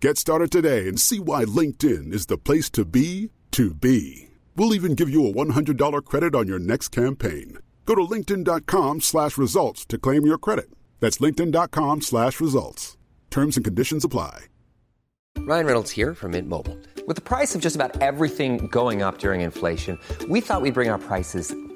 Get started today and see why LinkedIn is the place to be to be. We'll even give you a $100 credit on your next campaign. Go to linkedin.com slash results to claim your credit. That's linkedin.com slash results. Terms and conditions apply. Ryan Reynolds here from Mint Mobile. With the price of just about everything going up during inflation, we thought we'd bring our prices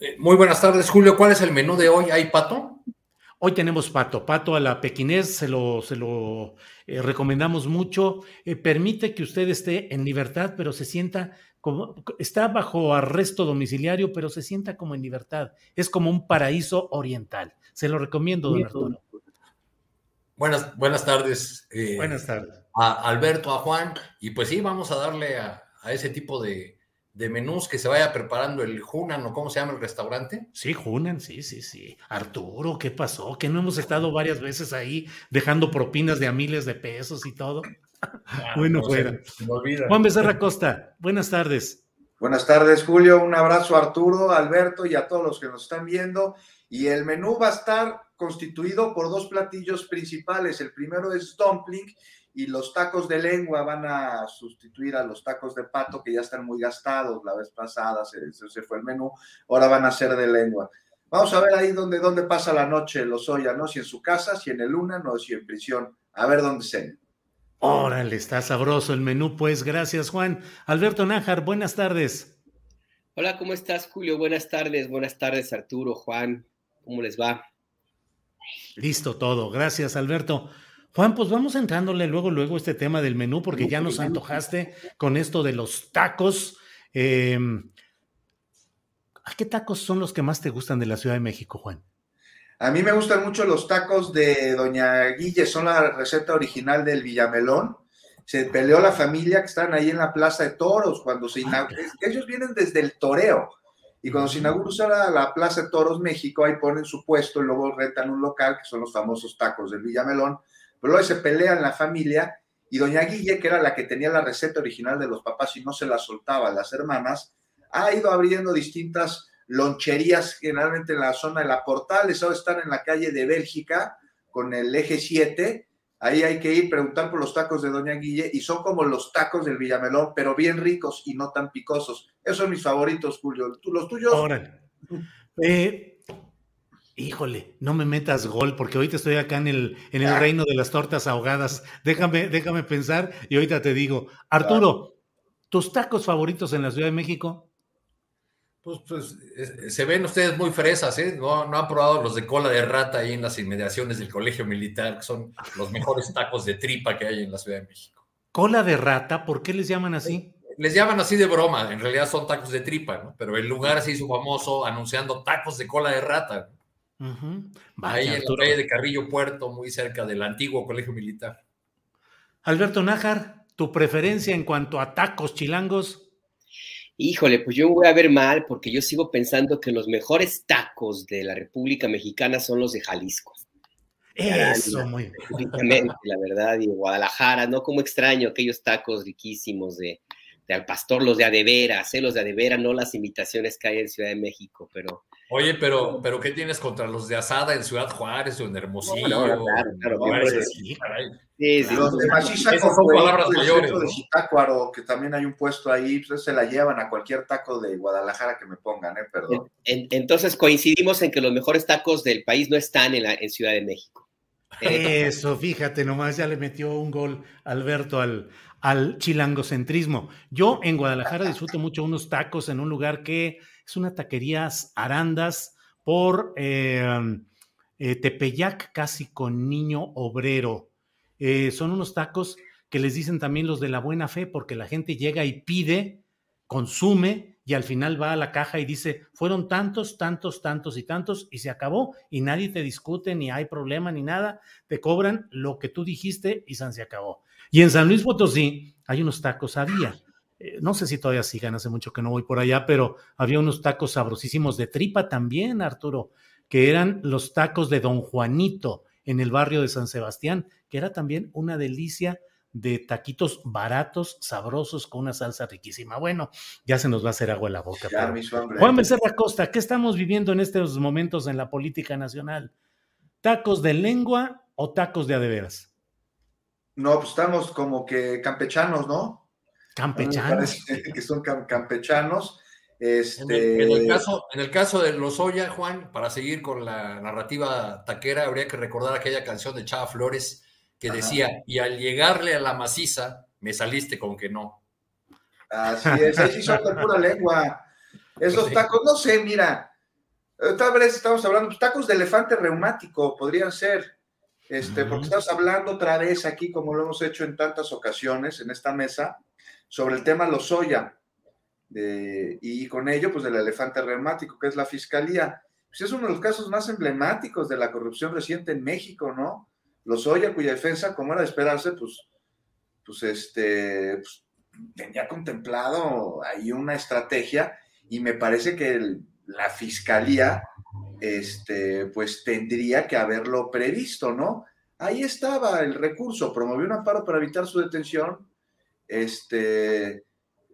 Eh, Muy buenas tardes, Julio. ¿Cuál es el menú de hoy? ¿Hay pato? Hoy tenemos pato, pato a la pequinés, se lo, se lo eh, recomendamos mucho. Eh, permite que usted esté en libertad, pero se sienta como, está bajo arresto domiciliario, pero se sienta como en libertad. Es como un paraíso oriental. Se lo recomiendo, don Arturo. Buenas, buenas tardes. eh, Buenas tardes. A Alberto, a Juan. Y pues sí, vamos a darle a, a ese tipo de, de menús que se vaya preparando el Hunan o cómo se llama el restaurante. Sí, Junan, sí, sí, sí. Arturo, ¿qué pasó? Que no hemos estado varias veces ahí dejando propinas de a miles de pesos y todo. bueno, no fuera. se. Juan Becerra Costa, buenas tardes. Buenas tardes, Julio. Un abrazo a Arturo, a Alberto y a todos los que nos están viendo. Y el menú va a estar constituido por dos platillos principales. El primero es dumpling y los tacos de lengua van a sustituir a los tacos de pato que ya están muy gastados. La vez pasada se, se- fue el menú, ahora van a ser de lengua. Vamos a ver ahí dónde, dónde pasa la noche Lozoya, ¿no? Si en su casa, si en el Luna, no, si en prisión. A ver dónde se. Órale, está sabroso el menú, pues gracias, Juan. Alberto Nájar, buenas tardes. Hola, ¿cómo estás, Julio? Buenas tardes, buenas tardes, Arturo, Juan. ¿Cómo les va? Listo todo, gracias, Alberto. Juan, pues vamos entrándole luego, luego este tema del menú, porque ya nos antojaste con esto de los tacos. Eh, ¿A qué tacos son los que más te gustan de la Ciudad de México, Juan? A mí me gustan mucho los tacos de Doña Guille, son la receta original del Villamelón. Se peleó la familia que están ahí en la Plaza de Toros cuando se inauguró. Ellos vienen desde el toreo. Y cuando se inauguró la, la Plaza de Toros México, ahí ponen su puesto y luego rentan un local, que son los famosos tacos del Villamelón. Pero luego se pelean la familia y Doña Guille, que era la que tenía la receta original de los papás y no se la soltaba a las hermanas, ha ido abriendo distintas loncherías generalmente en la zona de la Portales, ahora están en la calle de Bélgica con el eje 7, ahí hay que ir preguntar por los tacos de Doña Guille y son como los tacos del Villamelón, pero bien ricos y no tan picosos. Esos son mis favoritos, Julio. ¿Tú, ¿Los tuyos? Órale. Eh, híjole, no me metas gol, porque ahorita estoy acá en el, en el reino de las tortas ahogadas. Déjame, déjame pensar y ahorita te digo. Arturo, ¿tus tacos favoritos en la Ciudad de México? Pues, pues eh, se ven ustedes muy fresas, ¿eh? No, no han probado los de cola de rata ahí en las inmediaciones del colegio militar, que son los mejores tacos de tripa que hay en la Ciudad de México. Cola de rata, ¿por qué les llaman así? Les llaman así de broma, en realidad son tacos de tripa, ¿no? Pero el lugar se hizo famoso anunciando tacos de cola de rata. Ahí Vaya, en la calle de Carrillo Puerto, muy cerca del antiguo colegio militar. Alberto Nájar, ¿tu preferencia en cuanto a tacos chilangos? Híjole, pues yo me voy a ver mal porque yo sigo pensando que los mejores tacos de la República Mexicana son los de Jalisco. Eso, muy bien. La verdad, y de Guadalajara, ¿no? Como extraño aquellos tacos riquísimos de, al pastor, los de adeveras, ¿eh? los de adeveras, no las imitaciones que hay en Ciudad de México, pero... Oye, pero, pero ¿qué tienes contra los de Asada en Ciudad Juárez o en Hermosillo? No, no, claro, claro, Juárez, sí, caray. Sí, sí, Los de Machiza Esas son con palabras mayores, centro de ¿no? Zitácuaro, que también hay un puesto ahí, pues se la llevan a cualquier taco de Guadalajara que me pongan, ¿eh? Perdón. En- entonces coincidimos en que los mejores tacos del país no están en, la, en Ciudad de México. Eso, fíjate, nomás ya le metió un gol Alberto al, al chilangocentrismo. Yo en Guadalajara disfruto mucho unos tacos en un lugar que es una taquería Arandas por eh, eh, Tepeyac, casi con niño obrero. Eh, son unos tacos que les dicen también los de la buena fe, porque la gente llega y pide, consume y al final va a la caja y dice, fueron tantos, tantos, tantos y tantos y se acabó y nadie te discute, ni hay problema, ni nada, te cobran lo que tú dijiste y se acabó. Y en San Luis Potosí hay unos tacos, había, eh, no sé si todavía sigan, hace mucho que no voy por allá, pero había unos tacos sabrosísimos de tripa también, Arturo, que eran los tacos de Don Juanito en el barrio de San Sebastián, que era también una delicia de taquitos baratos, sabrosos, con una salsa riquísima. Bueno, ya se nos va a hacer agua en la boca. Ya pero-. Juan Becerra Costa, ¿qué estamos viviendo en estos momentos en la política nacional? ¿Tacos de lengua o tacos de adeveras? No, pues estamos como que campechanos, ¿no? Campechanos. que son cam- campechanos. En el, Este, en el caso, en el caso de Lozoya, Juan, para seguir con la narrativa taquera, habría que recordar aquella canción de Chava Flores que Ajá. decía, y al llegarle a la maciza, me saliste con que no. Así es, ahí sí son de pura lengua. Esos Sí. tacos, no sé, mira, eh, tal vez estamos hablando, pues, tacos de elefante reumático podrían ser, este, porque estamos hablando otra vez aquí, como lo hemos hecho en tantas ocasiones en esta mesa, sobre el tema Lozoya, de- y con ello, pues del elefante reumático, que es la fiscalía. Pues es uno de los casos más emblemáticos de la corrupción reciente en México, ¿no? Lozoya, cuya defensa, como era de esperarse, pues, pues este, pues, tenía contemplado ahí una estrategia y me parece que el- la fiscalía, este, pues tendría que haberlo previsto, ¿no? Ahí estaba el recurso, promovió un amparo para evitar su detención, este, eh,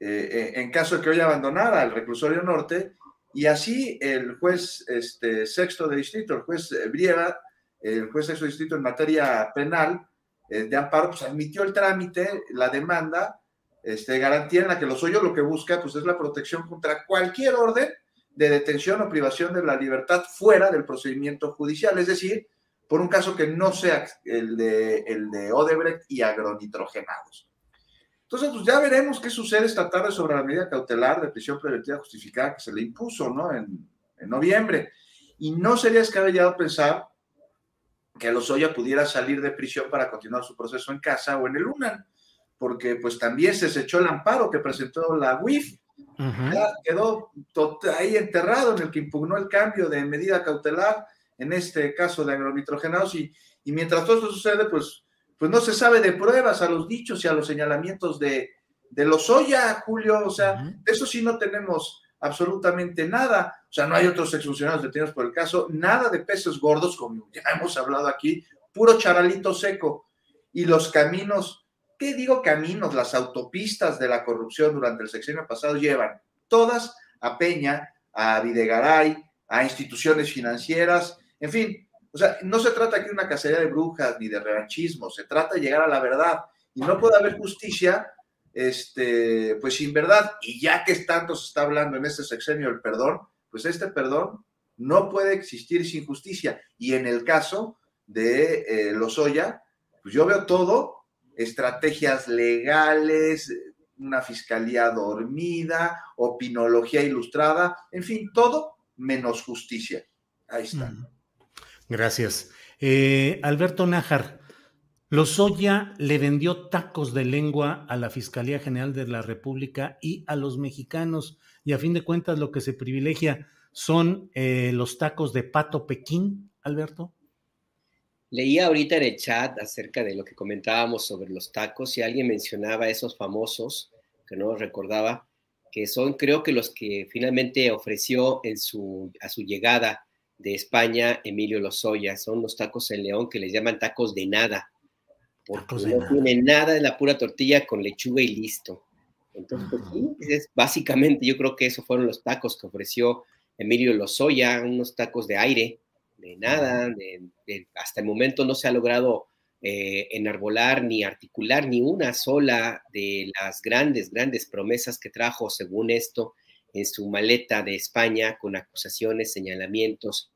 eh, en caso de que hoy abandonara el reclusorio norte, y así el juez este, sexto de distrito, el juez eh, Brieva, el juez sexto de distrito en materia penal de amparo, pues admitió el trámite, la demanda, este, garantía en la que los hoyos lo que busca pues, es la protección contra cualquier orden de detención o privación de la libertad fuera del procedimiento judicial, es decir, por un caso que no sea el de, el de Odebrecht y agronitrogenados. Entonces, pues ya veremos qué sucede esta tarde sobre la medida cautelar de prisión preventiva justificada que se le impuso, ¿no? En, en noviembre. Y no sería descabellado pensar que Lozoya pudiera salir de prisión para continuar su proceso en casa o en el UNAM, porque pues también se desechó el amparo que presentó la UIF, ya quedó ahí enterrado en el que impugnó el cambio de medida cautelar, en este caso de agronitrogenados, y, y mientras todo esto sucede, pues, pues no se sabe de pruebas a los dichos y a los señalamientos de, de Lozoya, Julio, o sea, de eso sí no tenemos absolutamente nada, o sea, no hay otros exfuncionarios detenidos por el caso, nada de peces gordos, como ya hemos hablado aquí, puro charalito seco, y los caminos, ¿qué digo caminos? Las autopistas de la corrupción durante el sexenio pasado llevan todas a Peña, a Videgaray, a instituciones financieras, en fin, o sea, no se trata aquí de una cacería de brujas ni de revanchismo, se trata de llegar a la verdad y no puede haber justicia, este, pues sin verdad. Y ya que tanto se está hablando en este sexenio del perdón, pues este perdón no puede existir sin justicia. Y en el caso de eh, Lozoya, pues yo veo todo, estrategias legales, una fiscalía dormida, opinología ilustrada, en fin, todo menos justicia. Ahí está. Gracias. Eh, Alberto Nájar, Lozoya le vendió tacos de lengua a la Fiscalía General de la República y a los mexicanos, y a fin de cuentas lo que se privilegia son eh, los tacos de pato Pekín, Alberto. Leía ahorita en el chat acerca de lo que comentábamos sobre los tacos y alguien mencionaba esos famosos, que no recordaba, que son creo que los que finalmente ofreció en su, a su llegada de España Emilio Lozoya. Son los tacos en León que les llaman tacos de nada, porque Tacos de no nada. tienen nada, es la pura tortilla con lechuga y listo. Entonces, pues, es, básicamente yo creo que esos fueron los tacos que ofreció Emilio Lozoya, unos tacos de aire, de nada, hasta el momento no se ha logrado eh, enarbolar ni articular ni una sola de las grandes, grandes promesas que trajo, según esto, en su maleta de España, con acusaciones, señalamientos,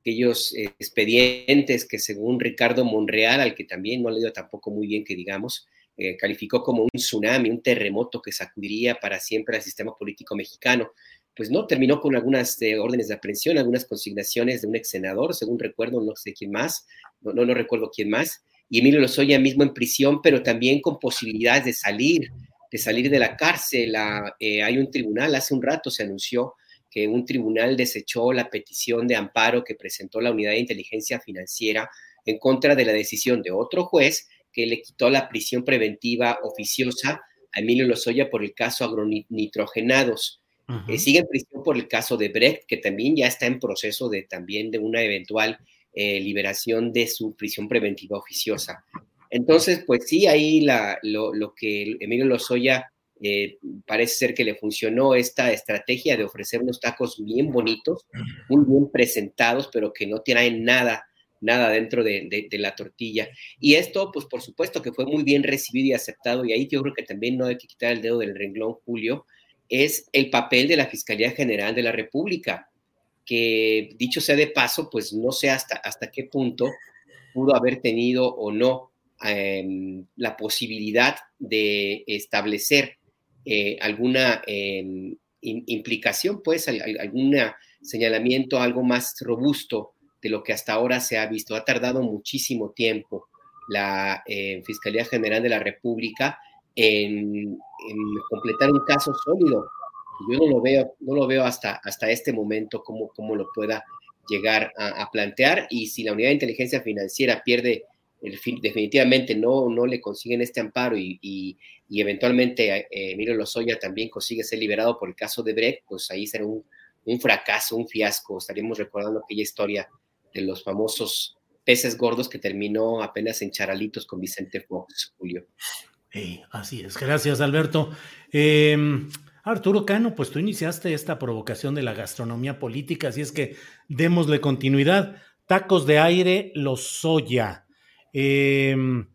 aquellos eh, expedientes que según Ricardo Monreal, al que también no le dio tampoco muy bien que digamos, eh, calificó como un tsunami, un terremoto que sacudiría para siempre al sistema político mexicano, pues no, terminó con algunas eh, órdenes de aprehensión, algunas consignaciones de un ex senador, según recuerdo, no sé quién más, no, no, recuerdo quién más, y Emilio Lozoya mismo en prisión, pero también con posibilidades de salir, de salir de la cárcel. hay un tribunal, hace un rato se anunció que un tribunal desechó la petición de amparo que presentó la Unidad de Inteligencia Financiera en contra de la decisión de otro juez que le quitó la prisión preventiva oficiosa a Emilio Lozoya por el caso agronitrogenados. Eh, sigue en prisión por el caso de Brecht, que también ya está en proceso de también de una eventual eh, liberación de su prisión preventiva oficiosa. Entonces, pues sí, ahí la, lo, lo, que Emilio Lozoya eh, parece ser que le funcionó esta estrategia de ofrecer unos tacos bien bonitos, muy bien presentados, pero que no tienen nada, nada dentro de, la tortilla. Y esto, pues por supuesto que fue muy bien recibido y aceptado, y ahí yo creo que también no hay que quitar el dedo del renglón, Julio, es el papel de la Fiscalía General de la República, que dicho sea de paso, pues no sé hasta, hasta qué punto pudo haber tenido o no em, la posibilidad de establecer eh, alguna em, implicación, pues algún señalamiento algo más robusto de lo que hasta ahora se ha visto. Ha tardado muchísimo tiempo la eh, Fiscalía General de la República en, completar un caso sólido. Yo no lo veo, no lo veo hasta, hasta este momento cómo, cómo lo pueda llegar a, plantear y si la unidad de inteligencia financiera pierde definitivamente no, no le consiguen este amparo y, y eventualmente eh, Emilio Lozoya también consigue ser liberado por el caso de Brecht, pues ahí será un, fracaso, un fiasco. Estaríamos recordando aquella historia de los famosos peces gordos que terminó apenas en charalitos con Vicente Fox, Julio. así es, gracias Alberto. Em, Arturo Cano, pues tú iniciaste esta provocación de la gastronomía política, así es que démosle continuidad. Tacos de aire, Lozoya. Em,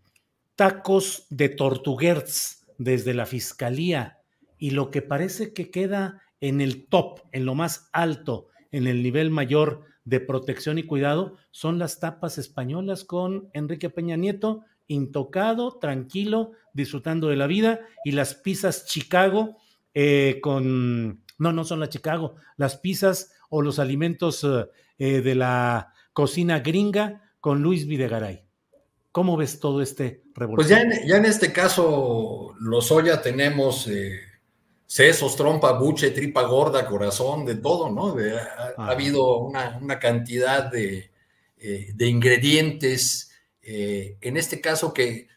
tacos de Tortuguerz desde la fiscalía y lo que parece que queda en el top, en lo más alto, en el nivel mayor de protección y cuidado, son las tapas españolas con Enrique Peña Nieto, intocado, tranquilo, disfrutando de la vida, y las pizzas Chicago eh, con, no, no son las Chicago, las pizzas o los alimentos eh, de la cocina gringa con Luis Videgaray. ¿Cómo ves todo este revolución? Pues ya en, ya en este caso, Lozoya tenemos eh, sesos, trompa, buche, tripa gorda, corazón, de todo, ¿no? ha, habido una, cantidad de, eh, ingredientes, eh, en este caso que,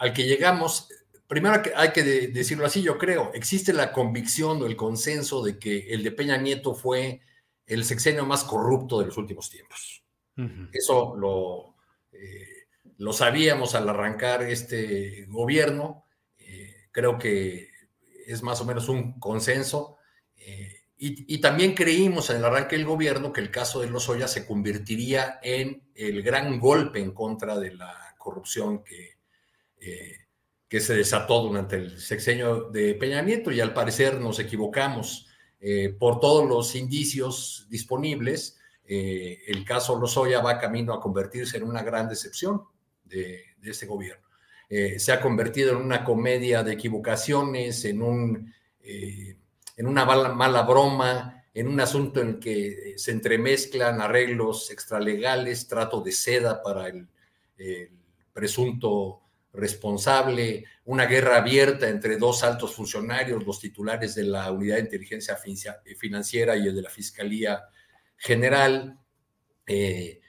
al que llegamos, primero hay que decirlo así, yo creo, existe la convicción o el consenso de que el de Peña Nieto fue el sexenio más corrupto de los últimos tiempos. Eso lo, eh, lo sabíamos al arrancar este gobierno, eh, creo que es más o menos un consenso. Eh, y, también creímos en el arranque del gobierno que el caso de Lozoya se convertiría en el gran golpe en contra de la corrupción que, que se desató durante el sexenio de Peña Nieto y al parecer nos equivocamos por todos los indicios disponibles. Eh, el caso Lozoya va camino a convertirse en una gran decepción de, este gobierno. Eh, se ha convertido en una comedia de equivocaciones, en, un, eh, en una mala, broma, en un asunto en que se entremezclan arreglos extralegales, trato de seda para el, presunto responsable, una guerra abierta entre dos altos funcionarios, los titulares de la Unidad de Inteligencia Financiera y el de la Fiscalía general. Eh,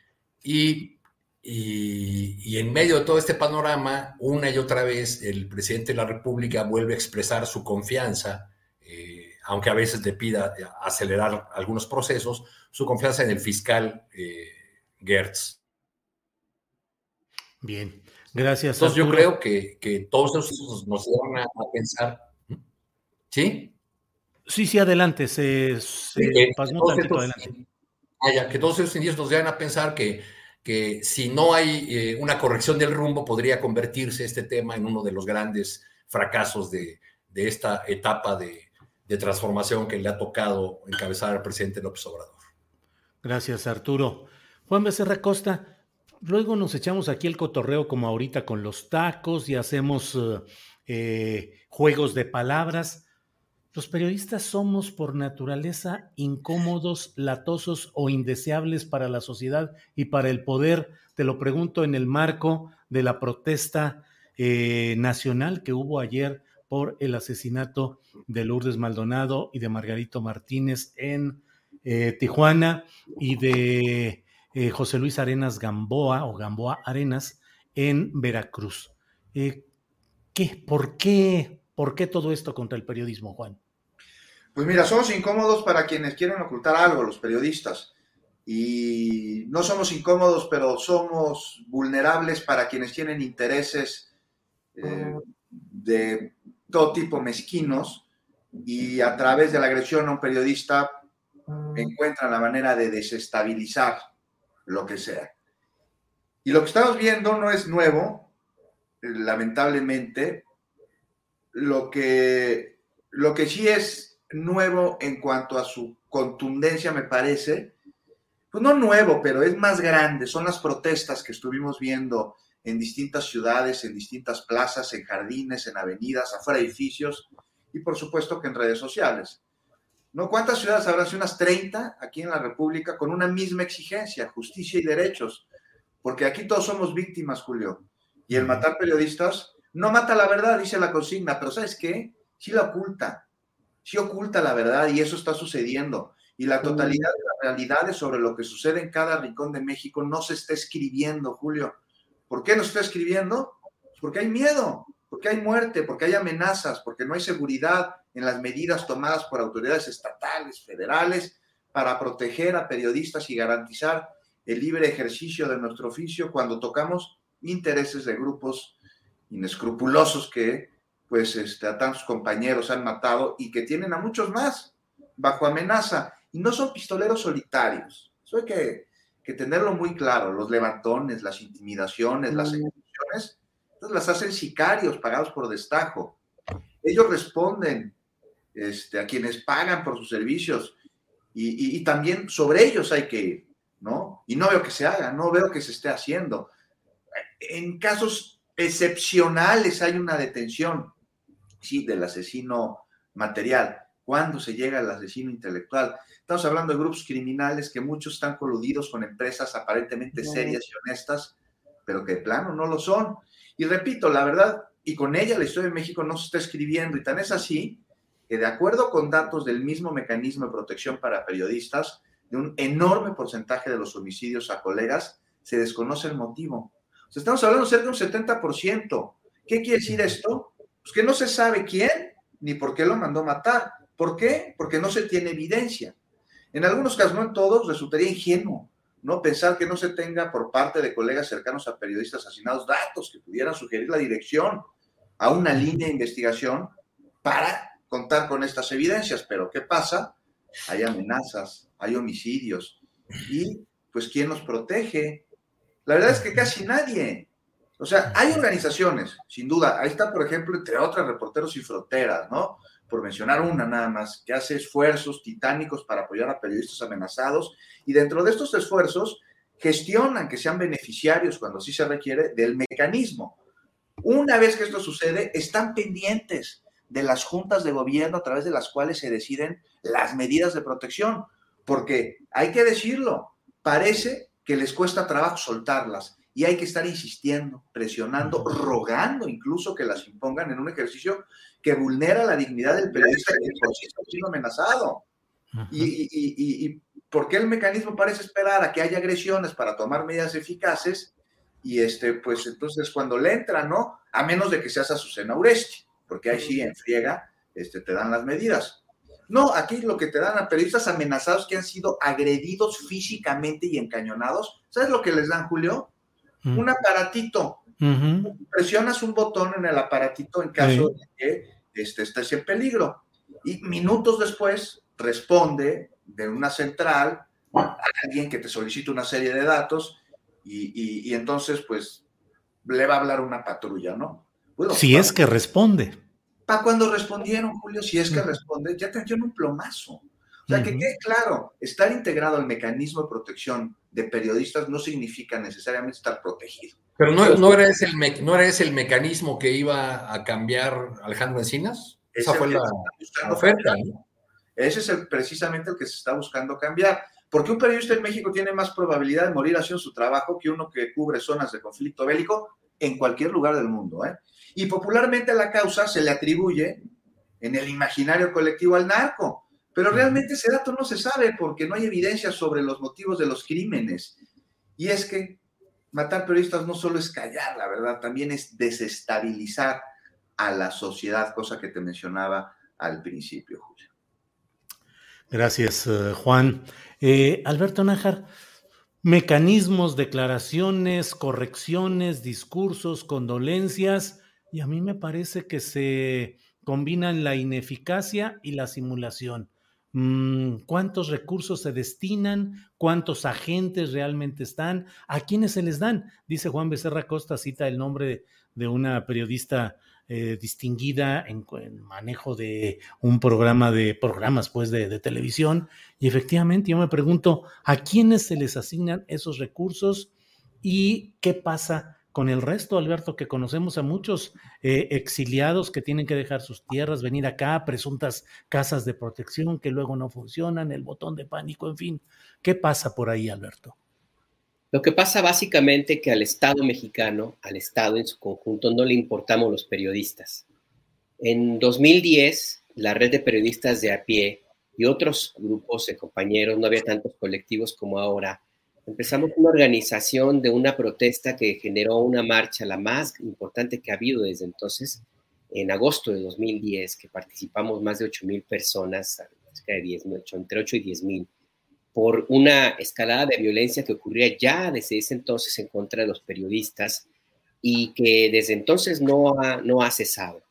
y, y, en medio de todo este panorama, una y otra vez el presidente de la República vuelve a expresar su confianza, eh, aunque a veces le pida acelerar algunos procesos, su confianza en el fiscal eh, Gertz. Bien. Gracias. Entonces yo creo que, que todos esos nos llevan a, pensar. ¿Sí? Sí, sí, adelante. Se, pasmó tantito adelante. Ah, que todos esos indicios nos llevan a pensar que, que si no hay eh, una corrección del rumbo, podría convertirse este tema en uno de los grandes fracasos de, de esta etapa de, de transformación que le ha tocado encabezar al presidente López Obrador. Gracias, Arturo. Juan Becerra Costa, luego nos echamos aquí el cotorreo como ahorita con los tacos y hacemos eh, juegos de palabras. Los periodistas somos por naturaleza incómodos, latosos o indeseables para la sociedad y para el poder. Te lo pregunto en el marco de la protesta eh, nacional que hubo ayer por el asesinato de Lourdes Maldonado y de Margarito Martínez en eh, Tijuana y de eh, José Luis Arenas Gamboa o Gamboa Arenas en Veracruz. ¿qué, por, qué, ¿Por qué todo esto contra el periodismo, Juan? Pues mira, somos incómodos para quienes quieren ocultar algo, los periodistas. Y no somos incómodos, pero somos vulnerables para quienes tienen intereses de todo tipo mezquinos y a través de la agresión a un periodista encuentran la manera de desestabilizar lo que sea. Y lo que estamos viendo no es nuevo, lamentablemente. Lo que, lo que sí es nuevo en cuanto a su contundencia, me parece, pues no nuevo, pero es más grande, son las protestas que estuvimos viendo en distintas ciudades, en distintas plazas, en jardines, en avenidas, afuera de edificios y por supuesto que en redes sociales. ¿No? ¿Cuántas ciudades habrá? Unas 30 aquí en la República con una misma exigencia, justicia y derechos. Porque aquí todos somos víctimas, Julio. Y el matar periodistas no mata la verdad, dice la consigna, pero ¿sabes qué? Sí la oculta. Sí oculta la verdad y eso está sucediendo. Y la totalidad de las realidades sobre lo que sucede en cada rincón de México no se está escribiendo, Julio. ¿Por qué no está escribiendo? Porque hay miedo, porque hay muerte, porque hay amenazas, porque no hay seguridad en las medidas tomadas por autoridades estatales, federales, para proteger a periodistas y garantizar el libre ejercicio de nuestro oficio cuando tocamos intereses de grupos inescrupulosos que pues este, a tantos compañeros han matado y que tienen a muchos más bajo amenaza. Y no son pistoleros solitarios. Eso hay que, que tenerlo muy claro, los levantones, las intimidaciones, las ejecuciones, entonces las hacen sicarios pagados por destajo. Ellos responden este, a quienes pagan por sus servicios y, también sobre ellos hay que ir, ¿no? Y no veo que se haga, no veo que se esté haciendo. En casos excepcionales hay una detención, sí, del asesino material. ¿Cuándo se llega al asesino intelectual? Estamos hablando de grupos criminales que muchos están coludidos con empresas aparentemente serias y honestas, pero que de plano no lo son. Y repito, la verdad, y con ella la historia de México no se está escribiendo, y tan es así que de acuerdo con datos del mismo mecanismo de protección para periodistas, de un enorme porcentaje de los homicidios a colegas, se desconoce el motivo. O sea, estamos hablando cerca de un 70%. ¿Qué quiere decir esto? Pues que no se sabe quién ni por qué lo mandó matar. ¿Por qué? Porque no se tiene evidencia. En algunos casos, no en todos, resultaría ingenuo, ¿no? Pensar que no se tenga por parte de colegas cercanos a periodistas asesinados datos que pudieran sugerir la dirección a una línea de investigación para contar con estas evidencias. Pero ¿qué pasa? Hay amenazas, hay homicidios. Y pues ¿quién nos protege? La verdad es que casi nadie. O sea, hay organizaciones, sin duda. Ahí está, por ejemplo, entre otras, Reporteros y Fronteras, ¿no? por mencionar una nada más, que hace esfuerzos titánicos para apoyar a periodistas amenazados y dentro de estos esfuerzos gestionan que sean beneficiarios cuando sí se requiere del mecanismo. Una vez que esto sucede, están pendientes de las juntas de gobierno a través de las cuales se deciden las medidas de protección, porque hay que decirlo, parece que les cuesta trabajo soltarlas y hay que estar insistiendo, presionando, rogando incluso que las impongan en un ejercicio que vulnera la dignidad del periodista que está siendo amenazado. Y, y, y, por qué el mecanismo parece esperar a que haya agresiones para tomar medidas eficaces? Y este, pues entonces cuando le entra, ¿no? A menos de que seas Azucena Uresti, porque ahí sí en friega este, te dan las medidas. No, aquí lo que te dan a periodistas amenazados que han sido agredidos físicamente y encañonados, ¿sabes lo que les dan, Julio? Un aparatito Presionas un botón en el aparatito en caso de que este, estés en peligro. Y minutos después responde de una central a alguien que te solicita una serie de datos y, entonces pues le va a hablar una patrulla, ¿no? si es que responde. Para cuando respondieron, Julio, si es que responde, ya te un plomazo. O sea, que quede claro, estar integrado al mecanismo de protección de periodistas no significa necesariamente estar protegido. Pero no, no, era, ese el ¿no era ese el mecanismo que iba a cambiar Alejandro Encinas. Esa fue la, oferta. Ese es el, precisamente el que se está buscando cambiar. Porque un periodista en México tiene más probabilidad de morir haciendo su trabajo que uno que cubre zonas de conflicto bélico en cualquier lugar del mundo. ¿eh? Y popularmente a la causa se le atribuye en el imaginario colectivo al narco. Pero realmente ese dato no se sabe porque no hay evidencia sobre los motivos de los crímenes. Y es que matar periodistas no solo es callar, la verdad, también es desestabilizar a la sociedad, cosa que te mencionaba al principio, Julio. Gracias, eh, Juan. Eh, Alberto Nájar, mecanismos, declaraciones, correcciones, discursos, condolencias, y a mí me parece que se combinan la ineficacia y la simulación. Mm, ¿Cuántos recursos se destinan? ¿Cuántos agentes realmente están? ¿A quiénes se les dan? Dice Juan Becerra Costa, cita el nombre de una periodista eh, distinguida en, manejo de un programa de programas pues de, televisión y efectivamente yo me pregunto a quiénes se les asignan esos recursos y qué pasa con el resto, Alberto, que conocemos a muchos eh, exiliados que tienen que dejar sus tierras, venir acá, presuntas casas de protección que luego no funcionan, el botón de pánico, en fin. ¿Qué pasa por ahí, Alberto? Lo que pasa básicamente que al Estado mexicano, al Estado en su conjunto, no le importamos los periodistas. En 2010, la red de periodistas de a pie y otros grupos de compañeros, no había tantos colectivos como ahora, empezamos una organización de una protesta que generó una marcha, la más importante que ha habido desde entonces, en agosto de 2010, que participamos más de 8 mil personas, de 10, entre 8 y 10 mil por una escalada de violencia que ocurría ya desde ese entonces en contra de los periodistas y que desde entonces no ha, no ha cesado.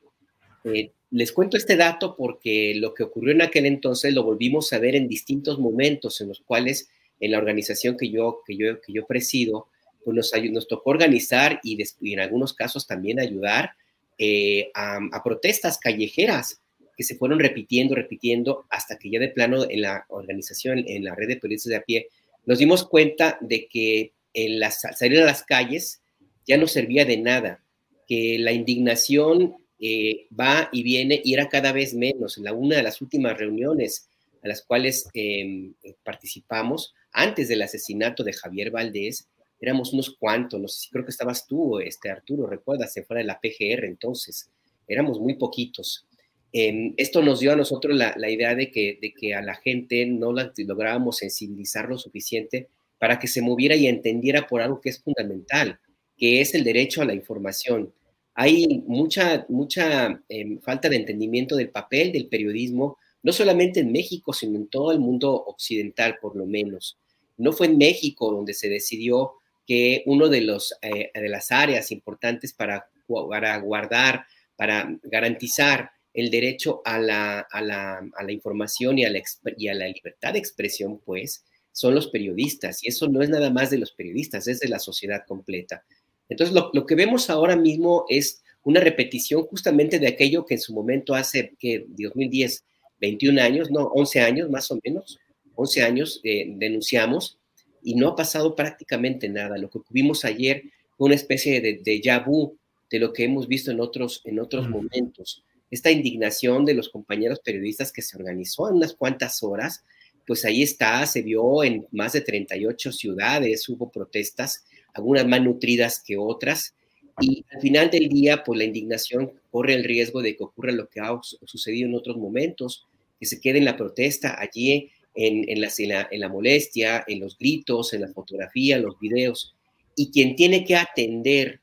Eh, les cuento este dato porque lo que ocurrió en aquel entonces lo volvimos a ver en distintos momentos en los cuales en la organización que yo, que yo, que yo presido, pues nos, nos tocó organizar y, en algunos casos también ayudar eh, a, a, protestas callejeras que se fueron repitiendo, repitiendo, hasta que ya de plano en la organización, en la red de periodistas de a pie, nos dimos cuenta de que en salir a las calles ya no servía de nada, que la indignación eh, va y viene y era cada vez menos. En la, una de las últimas reuniones a las cuales em, participamos, antes del asesinato de Javier Valdés, éramos unos cuantos, no sé creo que estabas tú, este Arturo, recuerdas, se fuera de la PGR entonces, éramos muy poquitos. Em, esto nos dio a nosotros la, idea de que, de que, a la gente no la lográbamos sensibilizar lo suficiente para que se moviera y entendiera por algo que es fundamental, que es el derecho a la información. Hay mucha, mucha em, falta de entendimiento del papel del periodismo, no solamente en México, sino en todo el mundo occidental, por lo menos. No fue en México donde se decidió que uno de, eh, de las áreas importantes para, para guardar, para garantizar el derecho a la, a la, a la información y a la, y a la libertad de expresión, pues, son los periodistas. Y eso no es nada más de los periodistas, es de la sociedad completa. Entonces, lo, lo, que vemos ahora mismo es una repetición justamente de aquello que en su momento hace, que 2010, 21 años, no, 11 años más o menos, 11 años eh, denunciamos y no ha pasado prácticamente nada. Lo que vimos ayer fue una especie de, de vu de lo que hemos visto en otros, en otros momentos esta indignación de los compañeros periodistas que se organizó en unas cuantas horas, pues ahí está, se vio en más de 38 ciudades, hubo protestas, algunas más nutridas que otras, y al final del día, pues la indignación corre el riesgo de que ocurra lo que ha sucedido en otros momentos, que se quede en la protesta allí, en, la, molestia, en los gritos, en la fotografía, en los videos, y quien tiene que atender,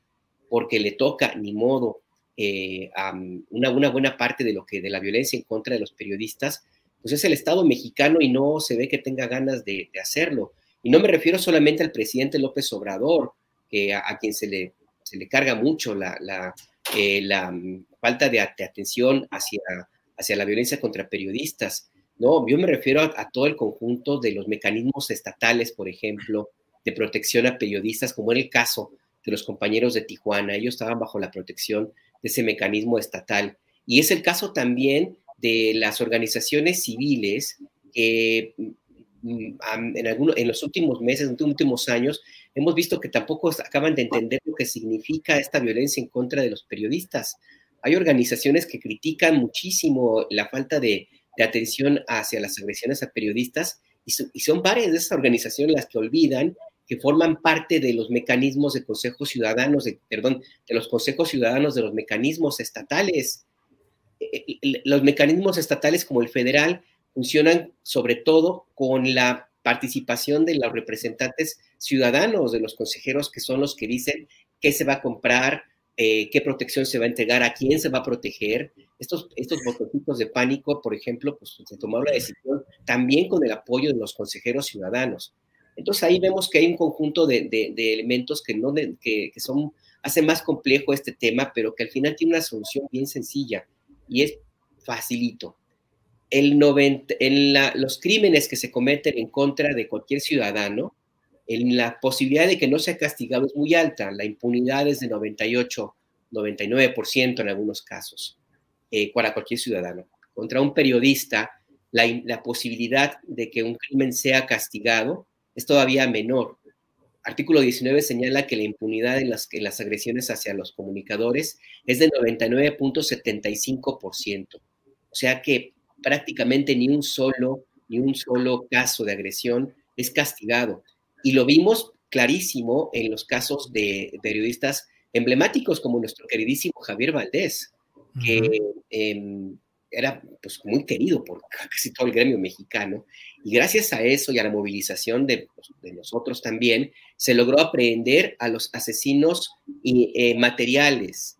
porque le toca, ni modo, eh, una, una, buena parte de lo que de la violencia en contra de los periodistas, pues es el Estado mexicano y no se ve que tenga ganas de, hacerlo. Y no me refiero solamente al presidente López Obrador, a, quien se le, se le carga mucho la, la, eh, mm, falta de, atención hacia, hacia la violencia contra periodistas. No, yo me refiero a, todo el conjunto de los mecanismos estatales, por ejemplo, de protección a periodistas, como en el caso de los compañeros de Tijuana. Ellos estaban bajo la protección de ese mecanismo estatal. Y es el caso también de las organizaciones civiles que mm, en, algunos, en los últimos meses, en los últimos años, hemos visto que tampoco acaban de entender lo que significa esta violencia en contra de los periodistas. Hay organizaciones que critican muchísimo la falta de, atención hacia las agresiones a periodistas y, son varias de esas organizaciones las que olvidan que forman parte de los mecanismos de consejos ciudadanos, de, perdón, de los consejos ciudadanos de los mecanismos estatales. Eh, eh, los mecanismos estatales como el federal funcionan sobre todo con la participación de los representantes ciudadanos, de los consejeros que son los que dicen qué se va a comprar, eh, qué protección se va a entregar, a quién se va a proteger. Estos, estos botoncitos de pánico, por ejemplo, pues se tomaron la decisión también con el apoyo de los consejeros ciudadanos. Entonces ahí vemos que hay un conjunto de, elementos que, no que, que, son, hace más complejo este tema, pero que al final tiene una solución bien sencilla y es facilito el 90, en los crímenes que se cometen en contra de cualquier ciudadano, la posibilidad de que no sea castigado es muy alta. La impunidad es de 98, 99% en algunos casos eh, para cualquier ciudadano. Contra un periodista, la, posibilidad de que un crimen sea castigado es todavía menor. Artículo 19 señala que la impunidad en las, en las agresiones hacia los comunicadores es de 99.75%. O sea que prácticamente ni un solo, ni un solo caso de agresión es castigado. Y lo vimos clarísimo en los casos de periodistas emblemáticos como nuestro queridísimo Javier Valdés, que em, era pues, muy querido por casi todo el gremio mexicano. Y gracias a eso y a la movilización de, pues, de nosotros también, se logró aprehender a los asesinos eh, materiales,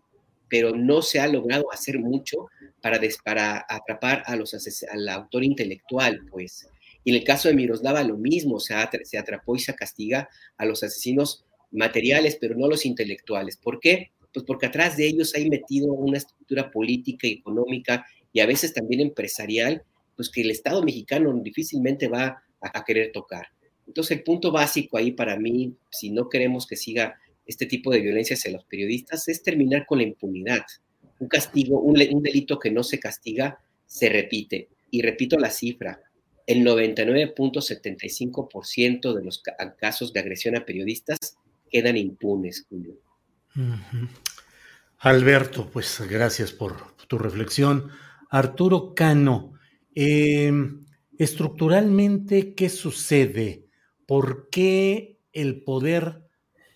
pero no se ha logrado hacer mucho para, para atrapar a los al autor intelectual, pues. Y en el caso de Miroslava lo mismo, se, se atrapó y se castiga a los asesinos materiales, pero no a los intelectuales. ¿Por qué? Pues porque atrás de ellos hay metido una estructura política y económica y a veces también empresarial, pues que el Estado mexicano difícilmente va a, querer tocar. Entonces el punto básico ahí para mí, si no queremos que siga este tipo de violencia hacia los periodistas, es terminar con la impunidad un castigo, un, delito que no se castiga, se repite. Y repito la cifra, el 99.75% de los casos de agresión a periodistas quedan impunes, Julio. Alberto, pues gracias por tu reflexión. Arturo Cano, em, estructuralmente, ¿qué sucede? ¿Por qué el poder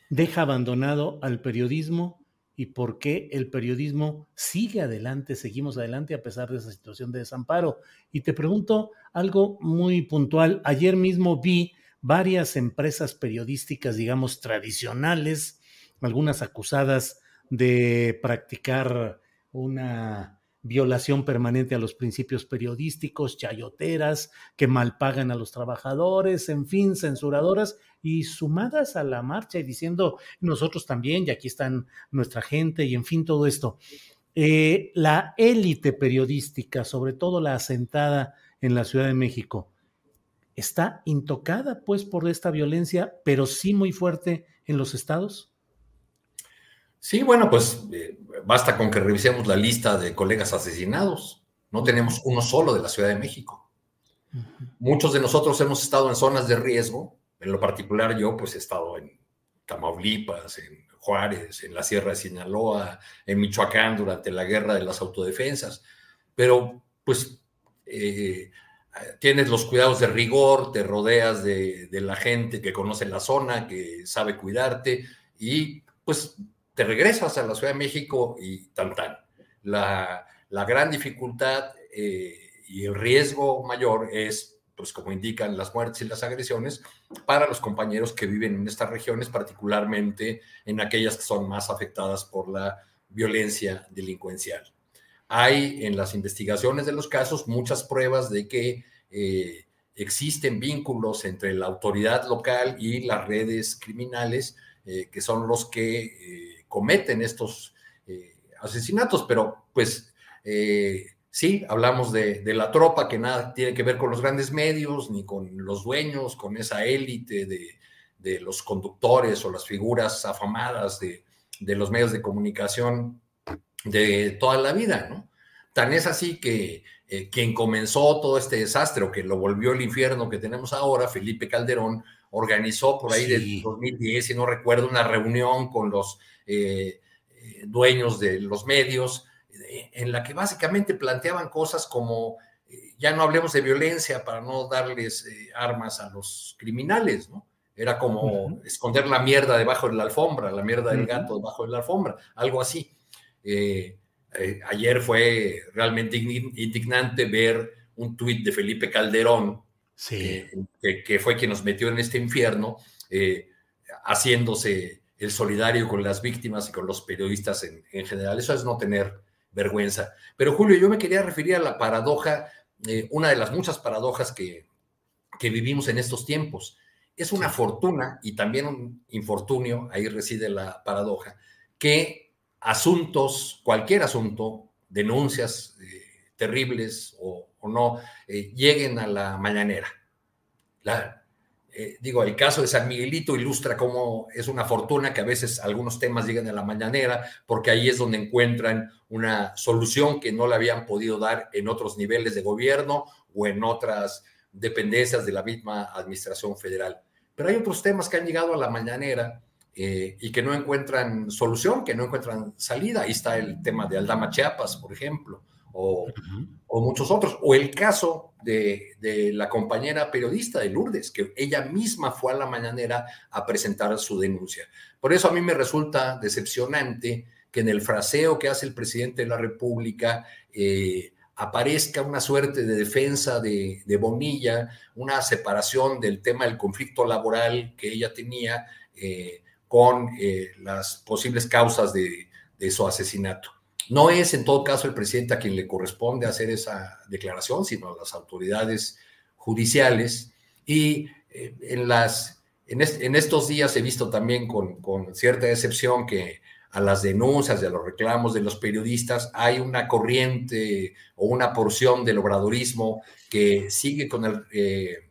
deja abandonado al periodismo y por qué el periodismo sigue adelante, seguimos adelante a pesar de esa situación de desamparo. Y te pregunto algo muy puntual. Ayer mismo vi varias empresas periodísticas, digamos, tradicionales, algunas acusadas de practicar una violación permanente a los principios periodísticos, chayoteras, que malpagan a los trabajadores, en fin, censuradoras, y sumadas a la marcha y diciendo nosotros también, y aquí están nuestra gente, y en fin, todo esto. Eh, la élite periodística, sobre todo la asentada en la Ciudad de México, está intocada pues por esta violencia, pero sí muy fuerte en los estados. Sí, bueno, pues eh, basta con que revisemos la lista de colegas asesinados. No tenemos uno solo de la Ciudad de México. Muchos de nosotros hemos estado en zonas de riesgo. En lo particular, yo pues he estado en Tamaulipas, en Juárez, en la Sierra de Sinaloa, en Michoacán durante la guerra de las autodefensas. Pero pues eh, tienes los cuidados de rigor, te rodeas de, de la gente que conoce la zona, que sabe cuidarte y pues te regresas a la Ciudad de México y tan tan. La, gran dificultad eh, y el riesgo mayor es, pues como indican las muertes y las agresiones, para los compañeros que viven en estas regiones, particularmente en aquellas que son más afectadas por la violencia delincuencial. Hay en las investigaciones de los casos muchas pruebas de que eh, existen vínculos entre la autoridad local y las redes criminales, eh, que son los que cometen estos asesinatos, pero pues sí, hablamos de, la tropa que nada tiene que ver con los grandes medios, ni con los dueños, con esa élite de, los conductores o las figuras afamadas de, los medios de comunicación de toda la vida, ¿no? Tan es así que eh, quien comenzó todo este desastre o que lo volvió el infierno que tenemos ahora, Felipe Calderón, organizó por ahí del 2010, si no recuerdo, una reunión con los eh, eh, dueños de los medios en la que básicamente planteaban cosas como, eh, ya no hablemos de violencia para no darles eh, armas a los criminales, ¿no? Era como esconder la mierda debajo de la alfombra, la mierda del gato debajo de la alfombra, algo así. Eh, ayer fue realmente indignante ver un tuit de Felipe Calderón, que, fue quien nos metió en este infierno, haciéndose el solidario con las víctimas y con los periodistas en, en general. Eso es no tener vergüenza. Pero Julio, yo me quería referir a la paradoja, eh, una de las muchas paradojas que, que vivimos en estos tiempos. Es una fortuna y también un infortunio, ahí reside la paradoja, que asuntos, cualquier asunto, denuncias eh, terribles o, no, eh, lleguen a la mañanera. La, eh, digo, el caso de San Miguelito ilustra cómo es una fortuna que a veces algunos temas llegan a la mañanera, porque ahí es donde encuentran una solución que no le habían podido dar en otros niveles de gobierno o en otras dependencias de la misma administración federal. Pero hay otros temas que han llegado a la mañanera eh, y que no encuentran solución, que no encuentran salida. Ahí está el tema de Aldama Chiapas, por ejemplo, o, o muchos otros. O el caso de, la compañera periodista de Lourdes, que ella misma fue a la mañanera a presentar su denuncia. Por eso a mí me resulta decepcionante que en el fraseo que hace el presidente de la República eh, aparezca una suerte de defensa de, Bonilla, una separación del tema del conflicto laboral que ella tenía eh, con eh, las posibles causas de su asesinato. No es en todo caso el presidente a quien le corresponde hacer esa declaración, sino a las autoridades judiciales. Y eh, en, las, en, estos días he visto también con, cierta decepción que a las denuncias, a los reclamos de los periodistas, hay una corriente o una porción del obradorismo que sigue con el, eh,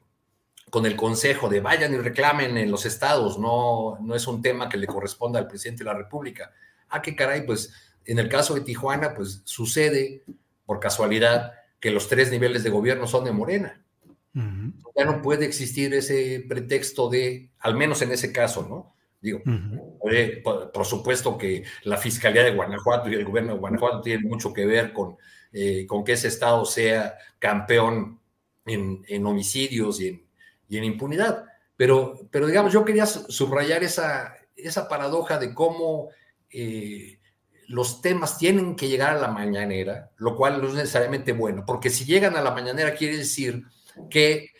con el consejo de vayan y reclamen en los estados, no, no es un tema que le corresponda al presidente de la República. Ah, qué caray, pues en el caso de Tijuana, pues sucede por casualidad que los tres niveles de gobierno son de Morena. Ya no puede existir ese pretexto de, al menos en ese caso, ¿no? Digo, por, supuesto que la Fiscalía de Guanajuato y el gobierno de Guanajuato tienen mucho que ver con, eh, con que ese estado sea campeón en, homicidios y en, impunidad. Pero, pero digamos, yo quería subrayar esa, esa paradoja de cómo eh, los temas tienen que llegar a la mañanera, lo cual no es necesariamente bueno, porque si llegan a la mañanera quiere decir que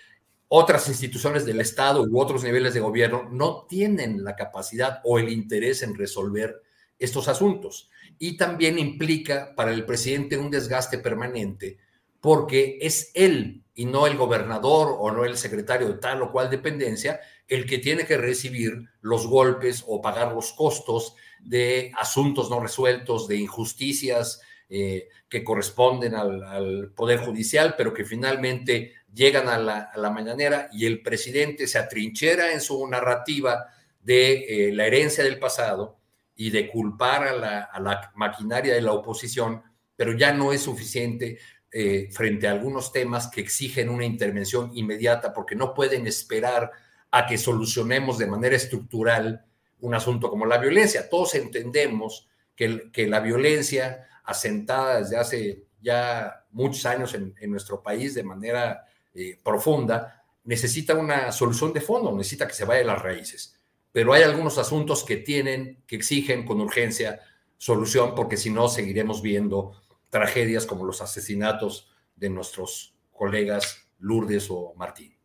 otras instituciones del Estado u otros niveles de gobierno no tienen la capacidad o el interés en resolver estos asuntos. Y también implica para el presidente un desgaste permanente, porque es él y no el gobernador o no el secretario de tal o cual dependencia el que tiene que recibir los golpes o pagar los costos de asuntos no resueltos, de injusticias eh, que corresponden al, Poder Judicial, pero que finalmente llegan a la, mañanera y el presidente se atrinchera en su narrativa de eh, la herencia del pasado y de culpar a la, maquinaria de la oposición, pero ya no es suficiente eh, frente a algunos temas que exigen una intervención inmediata porque no pueden esperar a que solucionemos de manera estructural un asunto como la violencia. Todos entendemos que, que la violencia asentada desde hace ya muchos años en, nuestro país de manera eh, profunda, necesita una solución de fondo, necesita que se vaya a las raíces. Pero hay algunos asuntos que tienen, que exigen con urgencia solución, porque si no seguiremos viendo tragedias como los asesinatos de nuestros colegas Lourdes o Martín.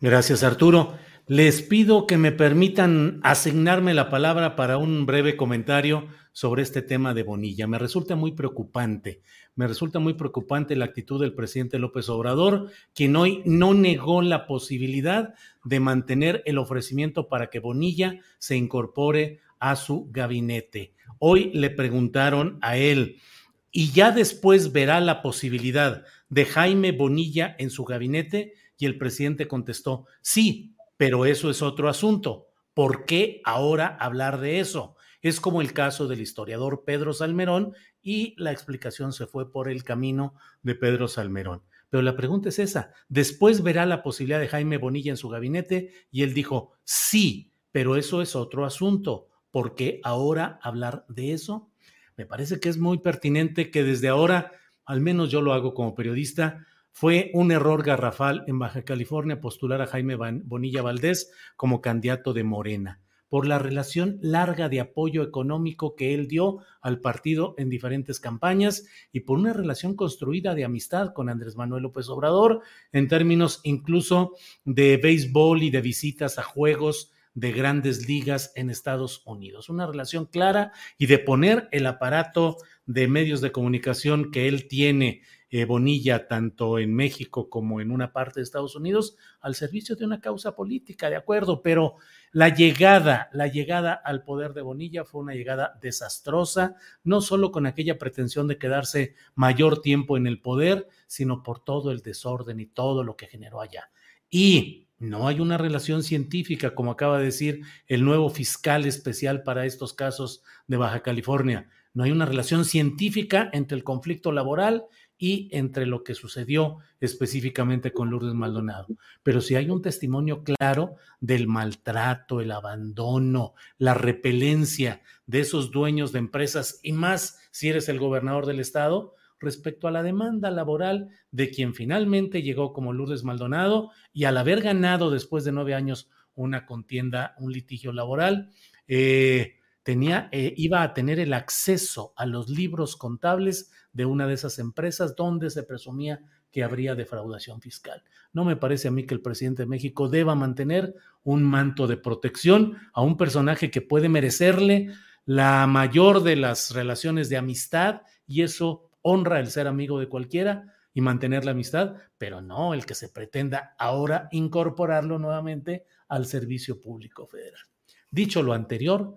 Gracias, Arturo. Les pido que me permitan asignarme la palabra para un breve comentario sobre este tema de Bonilla. Me resulta muy preocupante, me resulta muy preocupante la actitud del presidente López Obrador, quien hoy no negó la posibilidad de mantener el ofrecimiento para que Bonilla se incorpore a su gabinete. Hoy le preguntaron a él, y ya después verá la posibilidad de Jaime Bonilla en su gabinete, y el presidente contestó, sí, pero eso es otro asunto. ¿Por qué ahora hablar de eso? Es como el caso del historiador Pedro Salmerón y la explicación se fue por el camino de Pedro Salmerón. Pero la pregunta es esa. Después verá la posibilidad de Jaime Bonilla en su gabinete y él dijo, sí, pero eso es otro asunto. ¿Por qué ahora hablar de eso? Me parece que es muy pertinente que desde ahora, al menos yo lo hago como periodista, fue un error garrafal en Baja California postular a Jaime Bonilla Valdés como candidato de Morena por la relación larga de apoyo económico que él dio al partido en diferentes campañas y por una relación construida de amistad con Andrés Manuel López Obrador en términos incluso de béisbol y de visitas a juegos de grandes ligas en Estados Unidos. Una relación clara y de poner el aparato de medios de comunicación que él tiene eh, Bonilla, tanto en México como en una parte de Estados Unidos, al servicio de una causa política, de acuerdo, pero la llegada, la llegada al poder de Bonilla fue una llegada desastrosa, no solo con aquella pretensión de quedarse mayor tiempo en el poder, sino por todo el desorden y todo lo que generó allá. Y no hay una relación científica, como acaba de decir el nuevo fiscal especial para estos casos de Baja California. No hay una relación científica entre el conflicto laboral y entre lo que sucedió específicamente con Lourdes Maldonado. Pero si hay un testimonio claro del maltrato, el abandono, la repelencia de esos dueños de empresas y más si eres el gobernador del estado respecto a la demanda laboral de quien finalmente llegó como Lourdes Maldonado y al haber ganado después de nueve años una contienda, un litigio laboral, eh, eh, iba a tener el acceso a los libros contables de una de esas empresas donde se presumía que habría defraudación fiscal. No me parece a mí que el presidente de México deba mantener un manto de protección a un personaje que puede merecerle la mayor de las relaciones de amistad y eso honra el ser amigo de cualquiera y mantener la amistad, pero no el que se pretenda ahora incorporarlo nuevamente al servicio público federal. Dicho lo anterior,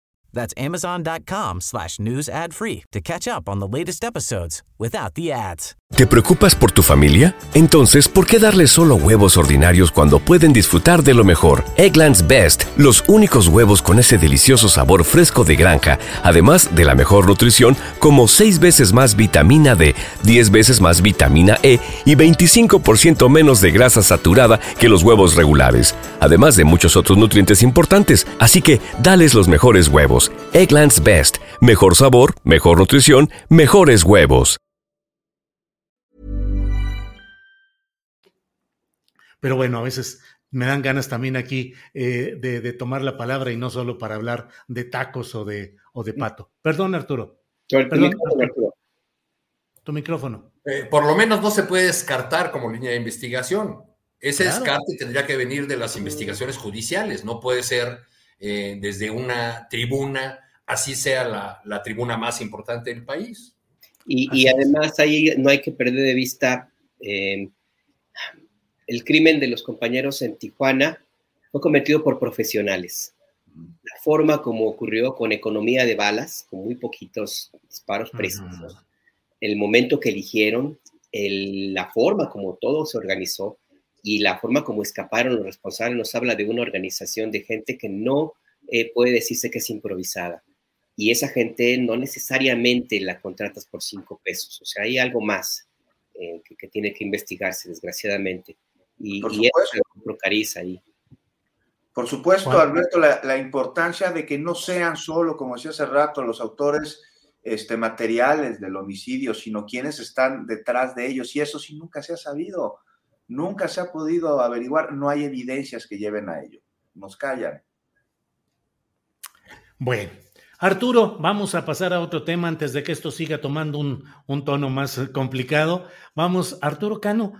That's amazon.com slash news ad free to catch up on the latest episodes without the ads. ¿Te preocupas por tu familia? Entonces, ¿por qué darles solo huevos ordinarios cuando pueden disfrutar de lo mejor? Eggland's Best, los únicos huevos con ese delicioso sabor fresco de granja, además de la mejor nutrición, como 6 veces más vitamina D, 10 veces más vitamina E y 25% menos de grasa saturada que los huevos regulares, además de muchos otros nutrientes importantes. Así que, dales los mejores huevos. Eggland's Best, mejor sabor, mejor nutrición, mejores huevos. pero bueno, a veces me dan ganas también aquí eh, de, tomar la palabra y no solo para hablar de tacos o de, o de pato. Perdón, Arturo. Perdón, Arturo. Tu micrófono. Eh, por lo menos no se puede descartar como línea de investigación. Ese descarte tendría que venir de las investigaciones judiciales, no puede ser eh, desde una tribuna, así sea la, tribuna más importante del país. Y, además ahí no hay que perder de vista el crimen de los compañeros en Tijuana fue cometido por profesionales. La forma como ocurrió con economía de balas, con muy poquitos disparos precisos, el momento que eligieron, la forma como todo se organizó y la forma como escaparon los responsables nos habla de una organización de gente que no eh, puede decirse que es improvisada. Y esa gente no necesariamente la contratas por cinco pesos, o sea, hay algo más eh, que tiene que investigarse, desgraciadamente. Y, por supuesto. ahí. Por supuesto, Alberto, la, importancia de que no sean solo, como decía hace rato, los autores este, materiales del homicidio, sino quienes están detrás de ellos. Y eso sí nunca se ha sabido, nunca se ha podido averiguar, no hay evidencias que lleven a ello. Nos callan. Bueno, Arturo, vamos a pasar a otro tema antes de que esto siga tomando un, tono más complicado. Vamos, Arturo Cano,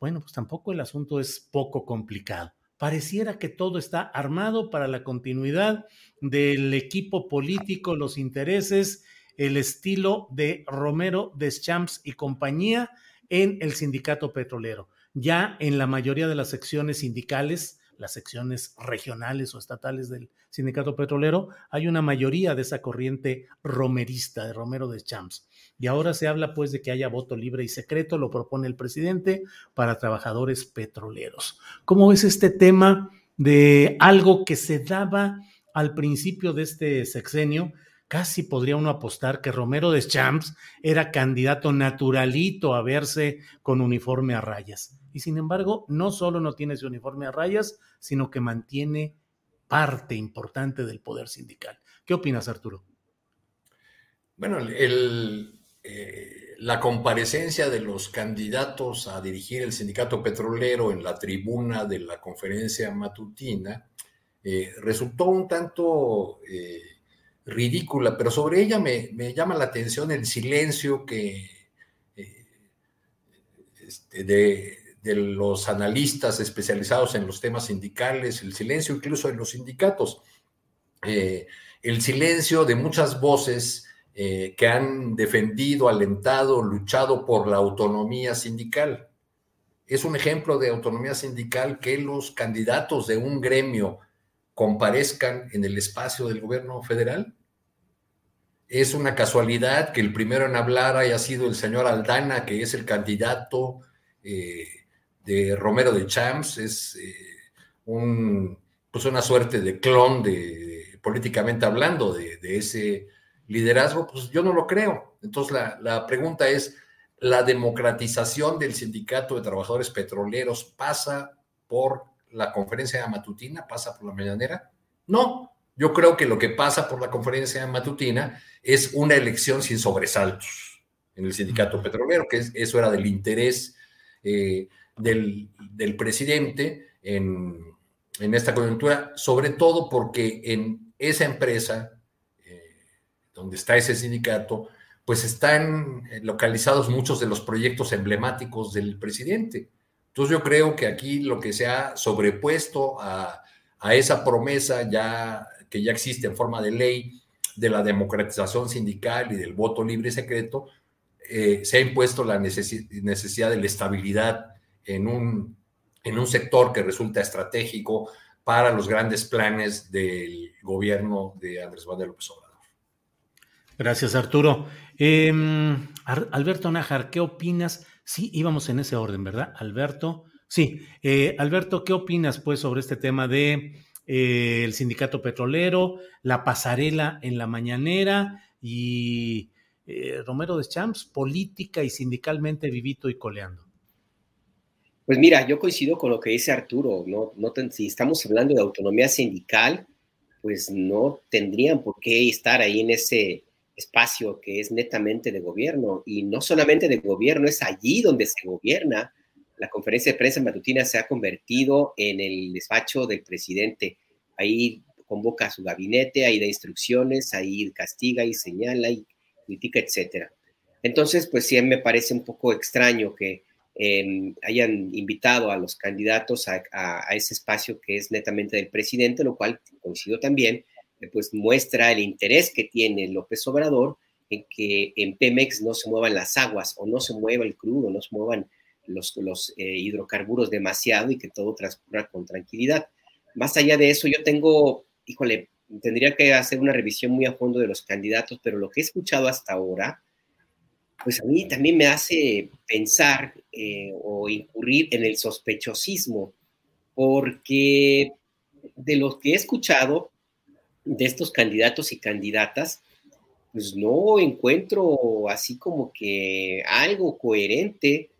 bueno, pues tampoco el asunto es poco complicado. Pareciera que todo está armado para la continuidad del equipo político, los intereses, el estilo de Romero Deschamps y compañía en el sindicato petrolero. Ya en la mayoría de las secciones sindicales, las secciones regionales o estatales del sindicato petrolero, hay una mayoría de esa corriente romerista de Romero de Champs. Y ahora se habla pues de que haya voto libre y secreto, lo propone el presidente para trabajadores petroleros. ¿Cómo ves este tema de algo que se daba al principio de este sexenio? Casi podría uno apostar que Romero de Champs era candidato naturalito a verse con uniforme a rayas. Y sin embargo, no solo no tiene ese uniforme a rayas, sino que mantiene parte importante del poder sindical. ¿Qué opinas, Arturo? Bueno, eh, la comparecencia de los candidatos a dirigir el sindicato petrolero en la tribuna de la conferencia matutina eh, resultó un tanto eh, ridícula, pero sobre ella me, llama la atención el silencio que este, de, de los analistas especializados en los temas sindicales, el silencio incluso en los sindicatos, eh, el silencio de muchas voces eh, que han defendido, alentado, luchado por la autonomía sindical. Es un ejemplo de autonomía sindical que los candidatos de un gremio comparezcan en el espacio del gobierno federal. Es una casualidad que el primero en hablar haya sido el señor Aldana, que es el candidato eh, de Romero de Champs, es eh, un, pues una suerte de clon de, políticamente hablando de, ese liderazgo, pues yo no lo creo. Entonces la, la pregunta es, ¿la democratización del sindicato de trabajadores petroleros pasa por la conferencia matutina, pasa por la mañanera? No, yo creo que lo que pasa por la conferencia matutina es una elección sin sobresaltos en el sindicato petrolero, que eso era del interés eh, del, presidente en, esta coyuntura, sobre todo porque en esa empresa, eh, donde está ese sindicato, pues están localizados muchos de los proyectos emblemáticos del presidente. Entonces yo creo que aquí lo que se ha sobrepuesto a, esa promesa ya que ya existe en forma de ley de la democratización sindical y del voto libre y secreto, eh, se ha impuesto la necesidad de la estabilidad en un, en un sector que resulta estratégico para los grandes planes del gobierno de Andrés Manuel López Obrador. Gracias, Arturo. Em, Alberto Nájar, ¿qué opinas? Sí, íbamos en ese orden, ¿verdad? Alberto. Sí, eh, Alberto, ¿qué opinas pues sobre este tema de eh, el sindicato petrolero, la pasarela en la mañanera y eh, Romero de Champs, política y sindicalmente vivito y coleando? Pues mira, yo coincido con lo que dice Arturo, no, no si estamos hablando de autonomía sindical, pues no tendrían por qué estar ahí en ese espacio que es netamente de gobierno y no solamente de gobierno, es allí donde se gobierna. La conferencia de prensa matutina se ha convertido en el despacho del presidente. Ahí convoca a su gabinete, ahí da instrucciones, ahí castiga y señala y critica, etcétera. Entonces, pues sí me parece un poco extraño que hayan invitado a los candidatos a, ese espacio que es netamente del presidente, lo cual coincido también, eh, pues muestra el interés que tiene López Obrador en que en Pemex no se muevan las aguas o no se mueva el crudo, no se muevan los, los eh, hidrocarburos demasiado y que todo transcurra con tranquilidad. Más allá de eso, yo tengo, híjole, tendría que hacer una revisión muy a fondo de los candidatos, pero lo que he escuchado hasta ahora, pues a mí también me hace pensar eh, o incurrir en el sospechosismo, porque de lo que he escuchado de estos candidatos y candidatas, pues no encuentro así como que algo coherente,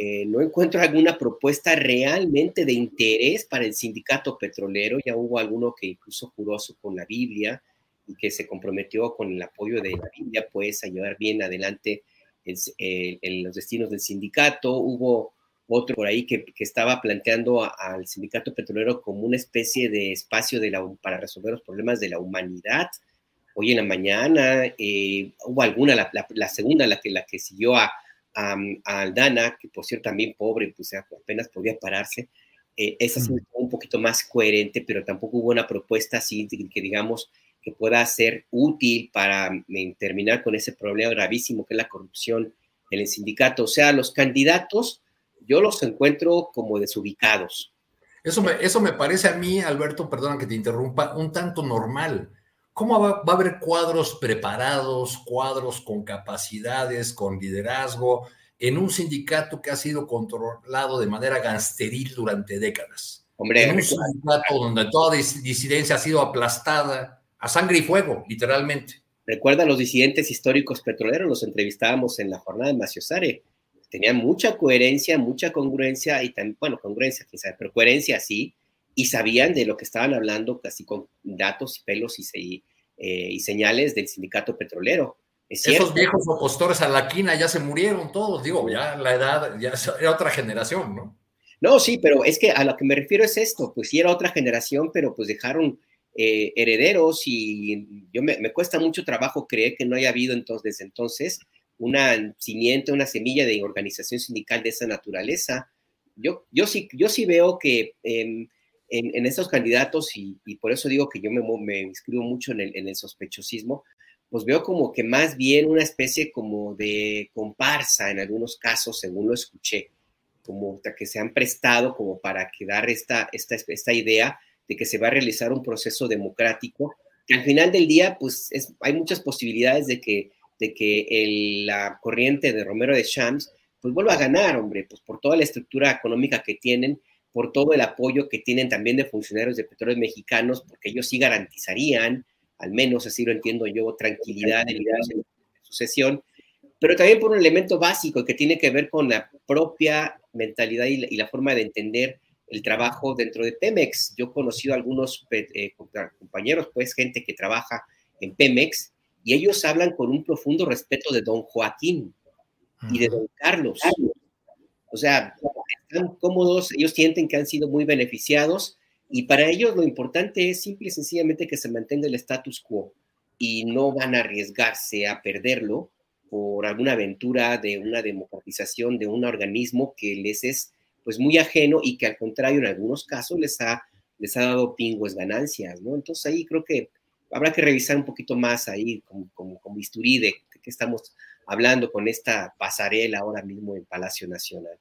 eh, no encuentro alguna propuesta realmente de interés para el sindicato petrolero, ya hubo alguno que incluso juró con la Biblia y que se comprometió con el apoyo de la Biblia, pues a llevar bien adelante en los destinos del sindicato, hubo otro por ahí que, estaba planteando al sindicato petrolero como una especie de espacio de la, para resolver los problemas de la humanidad. Hoy en la mañana eh, hubo alguna, la, segunda, la que, la que siguió a, a, Aldana, que por cierto también pobre, pues apenas podía pararse, eh, esa sí un poquito más coherente, pero tampoco hubo una propuesta así que digamos que pueda ser útil para mm, terminar con ese problema gravísimo que es la corrupción en el sindicato. O sea, los candidatos yo los encuentro como desubicados. Eso me, eso me parece a mí, Alberto, perdona que te interrumpa, un tanto normal. ¿Cómo va, va, a haber cuadros preparados, cuadros con capacidades, con liderazgo, en un sindicato que ha sido controlado de manera gangsteril durante décadas. Hombre, en un sindicato donde toda disidencia ha sido aplastada a sangre y fuego, literalmente. Recuerda a los disidentes históricos petroleros, los entrevistábamos en la jornada de Maciosare. Tenían mucha coherencia, mucha congruencia y también, bueno, congruencia, quién sabe, pero coherencia sí, y sabían de lo que estaban hablando casi con datos y pelos y, eh, y señales del sindicato petrolero. Esos viejos opostores a la quina ya se murieron todos, digo, ya la edad, ya era otra generación, ¿no? No, sí, pero es que a lo que me refiero es esto, pues sí era otra generación, pero pues dejaron eh, herederos y yo me, cuesta mucho trabajo creer que no haya habido entonces, desde entonces una cimiento, una semilla de organización sindical de esa naturaleza. Yo, yo, sí, yo sí veo que en, en, esos candidatos, y, por eso digo que yo me, me inscribo mucho en el, en el sospechosismo, pues veo como que más bien una especie como de comparsa en algunos casos, según lo escuché, como que se han prestado como para quedar esta, esta, esta idea de que se va a realizar un proceso democrático, que al final del día, pues hay muchas posibilidades de que, de que la corriente de Romero de Shams, pues vuelva a ganar, hombre, pues por toda la estructura económica que tienen, por todo el apoyo que tienen también de funcionarios de petróleos mexicanos, porque ellos sí garantizarían al menos así lo entiendo yo, tranquilidad en la sucesión, pero también por un elemento básico que tiene que ver con la propia mentalidad y la, forma de entender el trabajo dentro de Pemex. Yo he conocido a algunos eh, compañeros, pues gente que trabaja en Pemex, y ellos hablan con un profundo respeto de don Joaquín y de don Carlos. O sea, están cómodos, ellos sienten que han sido muy beneficiados y para ellos lo importante es simple y sencillamente que se mantenga el status quo y no van a arriesgarse a perderlo por alguna aventura de una democratización de un organismo que les es pues muy ajeno y que al contrario en algunos casos les ha, les ha dado pingües ganancias, ¿no? Entonces ahí creo que habrá que revisar un poquito más ahí como, como, como bisturí de qué estamos hablando con esta pasarela ahora mismo en Palacio Nacional.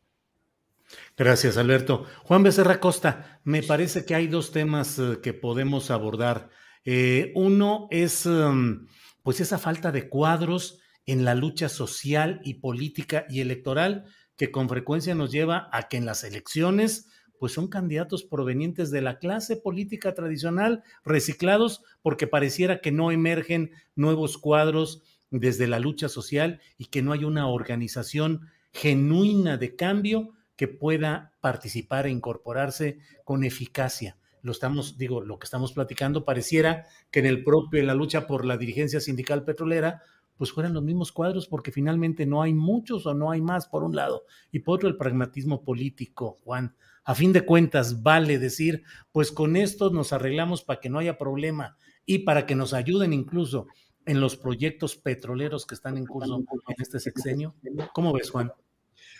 Gracias, Alberto. Juan Becerra Costa, me parece que hay dos temas eh, que podemos abordar. Eh, uno es em, pues esa falta de cuadros en la lucha social y política y electoral que con frecuencia nos lleva a que en las elecciones pues son candidatos provenientes de la clase política tradicional, reciclados, porque pareciera que no emergen nuevos cuadros desde la lucha social y que no hay una organización genuina de cambio que pueda participar e incorporarse con eficacia. Lo estamos, digo, lo que estamos platicando pareciera que en el propio, en la lucha por la dirigencia sindical petrolera, pues fueran los mismos cuadros, porque finalmente no hay muchos o no hay más, por un lado, y por otro el pragmatismo político, Juan. A fin de cuentas, vale decir, pues con esto nos arreglamos para que no haya problema y para que nos ayuden incluso en los proyectos petroleros que están en curso en este sexenio. ¿Cómo ves, Juan?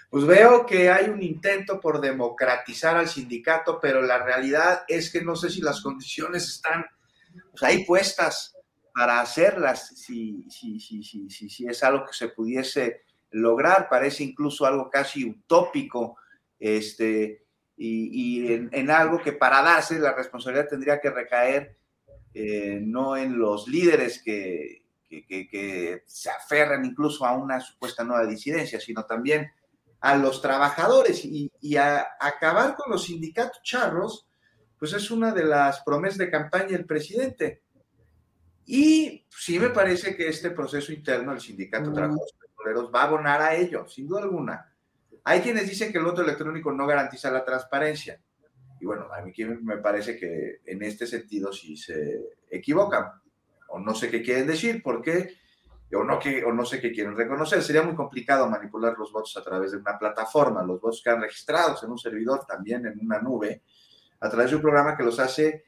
Pues veo que hay un intento por democratizar al sindicato, pero la realidad es que no sé si las condiciones están pues, ahí puestas para hacerlas, si, si, si, si, es algo que se pudiese lograr, parece incluso algo casi utópico, este, y, en, algo que para darse la responsabilidad tendría que recaer eh, no en los líderes que, que, se aferran incluso a una supuesta nueva disidencia, sino también a los trabajadores y, a, acabar con los sindicatos charros, pues es una de las promesas de campaña del presidente. Y sí me parece que este proceso interno del sindicato de trabajadores petroleros va a abonar a ello, sin duda alguna. Hay quienes dicen que el voto electrónico no garantiza la transparencia. Y bueno, a mí me parece que en este sentido sí se equivocan. O no sé qué quieren decir, porque o no, que, o no sé qué quieren reconocer. Sería muy complicado manipular los votos a través de una plataforma. Los votos quedan registrados en un servidor, también en una nube, a través de un programa que los hace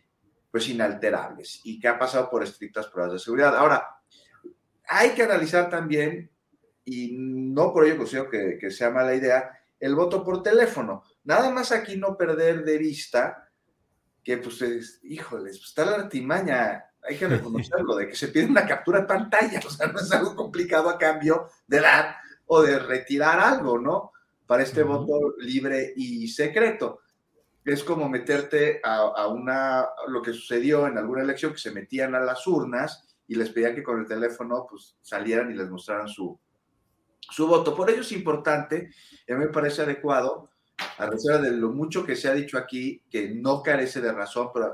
pues inalterables y que ha pasado por estrictas pruebas de seguridad. Ahora, hay que analizar también, y no por ello considero que, que sea mala idea, el voto por teléfono. Nada más aquí no perder de vista que, pues, híjoles, pues, está la artimaña, hay que reconocerlo, de que se pide una captura de pantalla, o sea, no es algo complicado a cambio de dar o de retirar algo, ¿no? Para este voto libre y secreto. Es como meterte a, a, una, lo que sucedió en alguna elección, que se metían a las urnas y les pedían que con el teléfono pues salieran y les mostraran su, su voto. Por ello es importante, y a mí me parece adecuado, a reserva de lo mucho que se ha dicho aquí, que no carece de razón, pero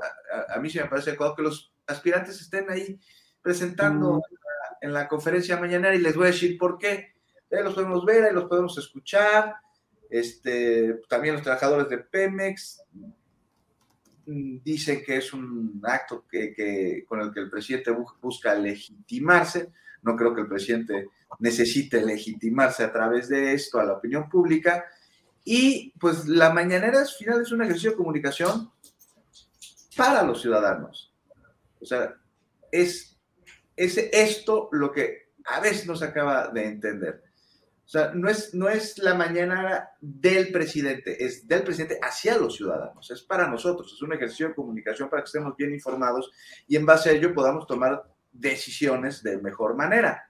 a, mí sí me parece adecuado que los aspirantes estén ahí presentando en, la, conferencia mañana y les voy a decir por qué. Ahí los podemos ver, ahí los podemos escuchar. Este, también los trabajadores de Pemex mm, dicen que es un acto que, con el que el presidente busca legitimarse. No creo que el presidente necesite legitimarse a través de esto a la opinión pública. Y pues la mañanera al final es un ejercicio de comunicación para los ciudadanos. O sea, es, es esto lo que a veces no se acaba de entender. O sea, no es, no es la mañana del presidente, es del presidente hacia los ciudadanos, es para nosotros, es un ejercicio de comunicación para que estemos bien informados y en base a ello podamos tomar decisiones de mejor manera.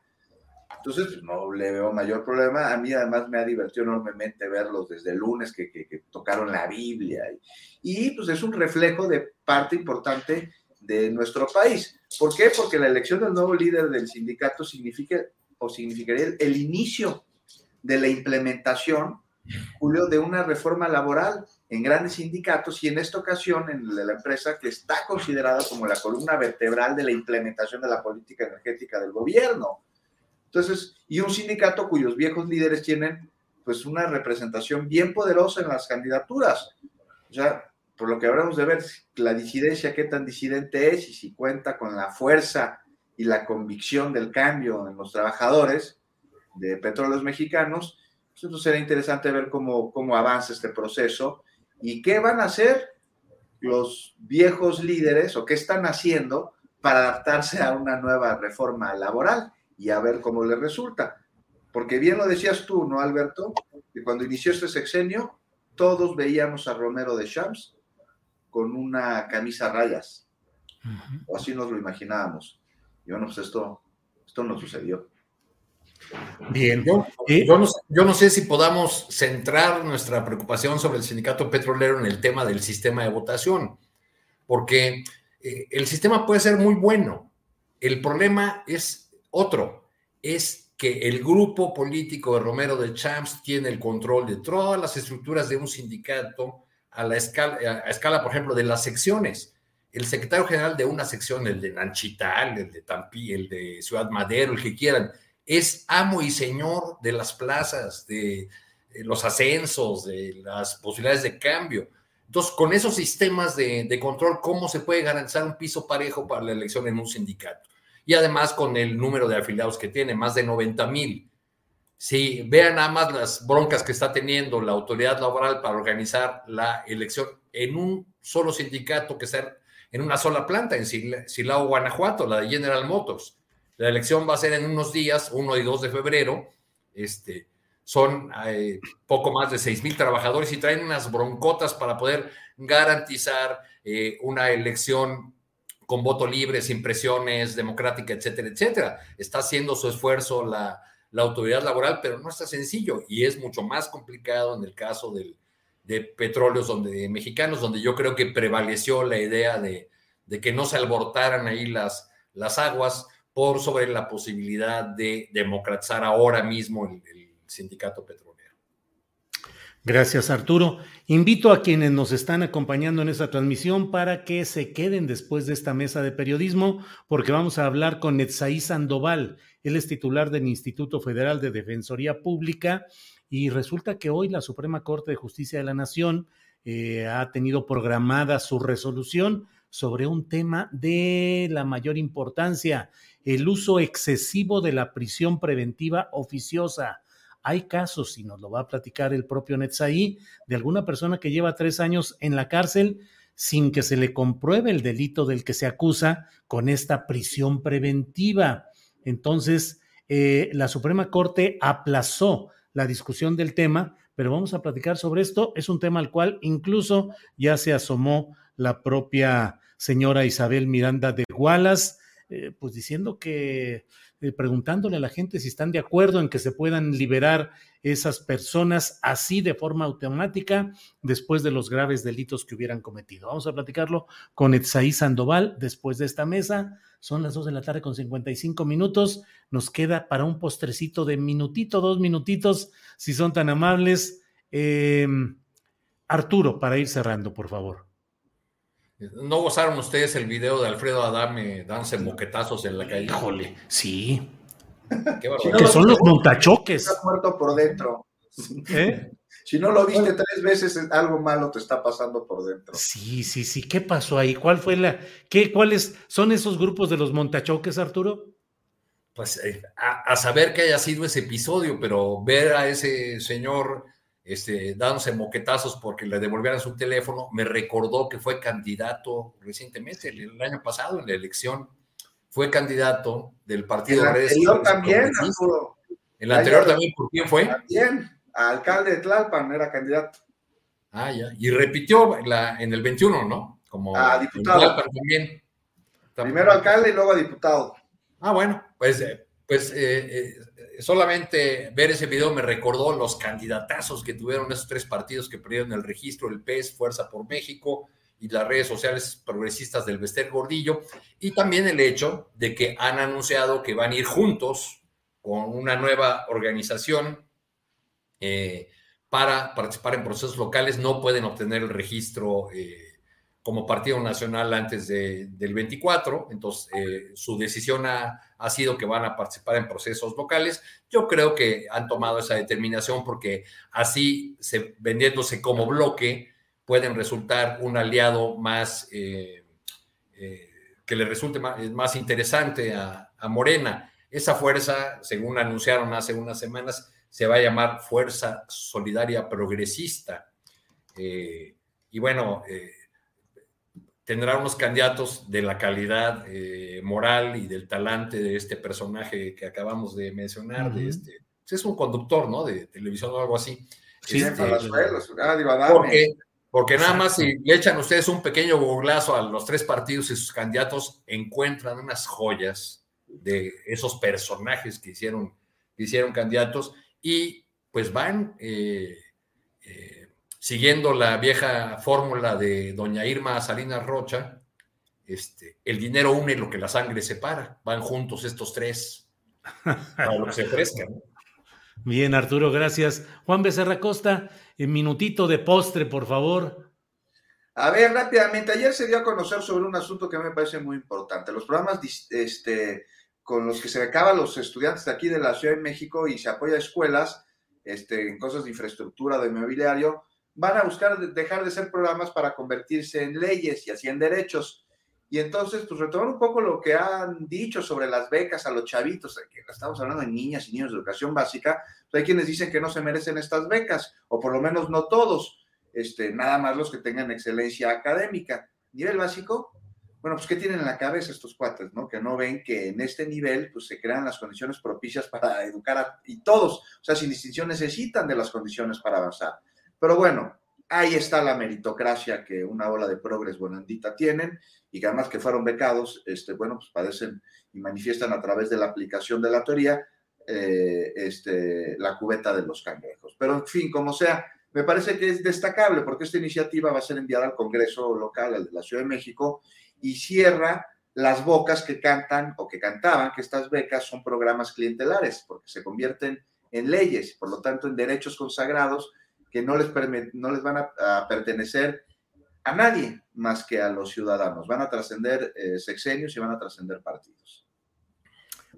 Entonces, pues, no le veo mayor problema. A mí además me ha divertido enormemente verlos desde el lunes que, que, tocaron la Biblia. Y, pues es un reflejo de parte importante de nuestro país. ¿Por qué? Porque la elección del nuevo líder del sindicato significa o significaría el, el inicio de la implementación, Julio, de una reforma laboral en grandes sindicatos y en esta ocasión en la empresa que está considerada como la columna vertebral de la implementación de la política energética del gobierno. Entonces, y un sindicato cuyos viejos líderes tienen pues una representación bien poderosa en las candidaturas. O sea, por lo que habremos de ver la disidencia, qué tan disidente es y si cuenta con la fuerza y la convicción del cambio en los trabajadores de petróleos mexicanos, pues entonces será interesante ver cómo, cómo avanza este proceso y qué van a hacer los viejos líderes o qué están haciendo para adaptarse a una nueva reforma laboral y a ver cómo le resulta. Porque bien lo decías tú, ¿no, Alberto? Que cuando inició este sexenio, todos veíamos a Romero de Champs con una camisa a rayas. O así nos lo imaginábamos. Y bueno, pues esto, esto no sucedió. Bien. Yo, yo, no, yo, no, sé si podamos centrar nuestra preocupación sobre el sindicato petrolero en el tema del sistema de votación, porque eh, el sistema puede ser muy bueno. El problema es otro es que el grupo político de Romero de Champs tiene el control de todas las estructuras de un sindicato a la escala, a escala, por ejemplo, de las secciones. El secretario general de una sección, el de Nanchital, el de Tampi, el de Ciudad Madero, el que quieran, es amo y señor de las plazas, de, los ascensos, de las posibilidades de cambio. Entonces, con esos sistemas de, control, ¿cómo se puede garantizar un piso parejo para la elección en un sindicato? y además con el número de afiliados que tiene, más de 90 mil. Si vean nada más las broncas que está teniendo la autoridad laboral para organizar la elección en un solo sindicato que está en una sola planta, en Silao, Guanajuato, la de General Motors. La elección va a ser en unos días, 1 y 2 de febrero. Este, son eh, poco más de 6 mil trabajadores y traen unas broncotas para poder garantizar eh, una elección con voto libre, sin presiones, democrática, etcétera, etcétera. Está haciendo su esfuerzo la, autoridad laboral, pero no está sencillo y es mucho más complicado en el caso de petróleos donde, mexicanos, donde yo creo que prevaleció la idea de, que no se alborotaran ahí las, las aguas por sobre la posibilidad de democratizar ahora mismo el, sindicato petrolero. Gracias, Arturo. Invito a quienes nos están acompañando en esta transmisión para que se queden después de esta mesa de periodismo, porque vamos a hablar con Netzaí Sandoval. Él es titular del Instituto Federal de Defensoría Pública y resulta que hoy la Suprema Corte de Justicia de la Nación eh, ha tenido programada su resolución sobre un tema de la mayor importancia, el uso excesivo de la prisión preventiva oficiosa hay casos, y nos lo va a platicar el propio Netzaí, de alguna persona que lleva tres años en la cárcel sin que se le compruebe el delito del que se acusa con esta prisión preventiva. Entonces, eh, la Suprema Corte aplazó la discusión del tema, pero vamos a platicar sobre esto. Es un tema al cual incluso ya se asomó la propia señora Isabel Miranda de Gualas, eh, pues diciendo que, eh, preguntándole a la gente si están de acuerdo en que se puedan liberar esas personas así de forma automática después de los graves delitos que hubieran cometido. Vamos a platicarlo con Etsaí Sandoval después de esta mesa. Son las dos de la tarde con 55 minutos. Nos queda para un postrecito de minutito, dos minutitos, si son tan amables. Eh, Arturo, para ir cerrando, por favor. ¿No gozaron ustedes el video de Alfredo Adame dándose moquetazos en la calle? Híjole, sí. Qué que son los montachoques. Estás muerto por dentro. ¿Eh? Si no lo viste tres veces, algo malo te está pasando por dentro. Sí, sí, sí. ¿Qué pasó ahí? ¿Cuál fue la, qué, cuáles son esos grupos de los montachoques, Arturo? Pues eh, a, a, saber que haya sido ese episodio, pero ver a ese señor este, dándose moquetazos porque le devolvieran su teléfono, me recordó que fue candidato recientemente, el, año pasado, en la elección, fue candidato del partido El anterior también, El anterior también, ¿por quién fue? También, alcalde de Tlalpan era candidato. Ah, ya. Y repitió la, en el 21, ¿no? Como a diputado. También. Primero alcalde y luego diputado. Ah, bueno, pues, pues eh, eh, solamente ver ese video me recordó los candidatazos que tuvieron esos tres partidos que perdieron el registro, el PES, Fuerza por México y las redes sociales progresistas del Bester Gordillo, y también el hecho de que han anunciado que van a ir juntos con una nueva organización eh, para participar en procesos locales, no pueden obtener el registro. Eh, como partido nacional antes del 24, entonces eh, su decisión ha, ha, sido que van a participar en procesos locales. Yo creo que han tomado esa determinación porque así, se, vendiéndose como bloque, pueden resultar un aliado más, eh, eh, que le resulte más, más interesante a, Morena. Esa fuerza, según anunciaron hace unas semanas, se va a llamar Fuerza Solidaria Progresista. y bueno, tendrá unos candidatos de la calidad eh, moral y del talante de este personaje que acabamos de mencionar, de este, pues, es un conductor, ¿no? De televisión o algo así. Sí, Este, ah, porque, porque nada más si le echan ustedes un pequeño googlazo a los tres partidos y sus candidatos, encuentran unas joyas de esos personajes que hicieron, que hicieron candidatos y pues van eh, siguiendo la vieja fórmula de doña Irma Salinas Rocha, este, el dinero une lo que la sangre separa. Van juntos estos tres para lo que se ofrezcan. Bien, Arturo, gracias. Juan Becerra Costa, en minutito de postre, por favor. A ver, rápidamente, ayer se dio a conocer sobre un asunto que me parece muy importante. Los programas este, con los que se becaban los estudiantes de aquí de la Ciudad de México y se apoya a escuelas este, en cosas de infraestructura, de inmobiliario, van a buscar dejar de ser programas para convertirse en leyes y así en derechos. Y entonces, pues retomar un poco lo que han dicho sobre las becas a los chavitos, que estamos hablando de niñas y niños de educación básica, pues hay quienes dicen que no se merecen estas becas, o por lo menos no todos, este, nada más los que tengan excelencia académica. Nivel básico, bueno, pues ¿qué tienen en la cabeza estos cuates, no? Que no ven que en este nivel, pues se crean las condiciones propicias para educar a, y todos, o sea, sin distinción necesitan de las condiciones para avanzar. Pero bueno, ahí está la meritocracia que una ola de progres bonandita tienen y que además que fueron becados, este, bueno, pues padecen y manifiestan a través de la aplicación de la teoría eh, este, la cubeta de los cangrejos. Pero en fin, como sea, me parece que es destacable porque esta iniciativa va a ser enviada al Congreso local, al de la Ciudad de México, y cierra las bocas que cantan o que cantaban que estas becas son programas clientelares, porque se convierten en leyes, por lo tanto en derechos consagrados que no les, no les van a, pertenecer a nadie más que a los ciudadanos. Van a trascender eh, sexenios y van a trascender partidos.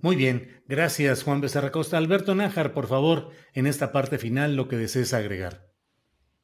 Muy bien, gracias Juan Becerra Costa. Alberto Nájar, por favor, en esta parte final lo que desees agregar.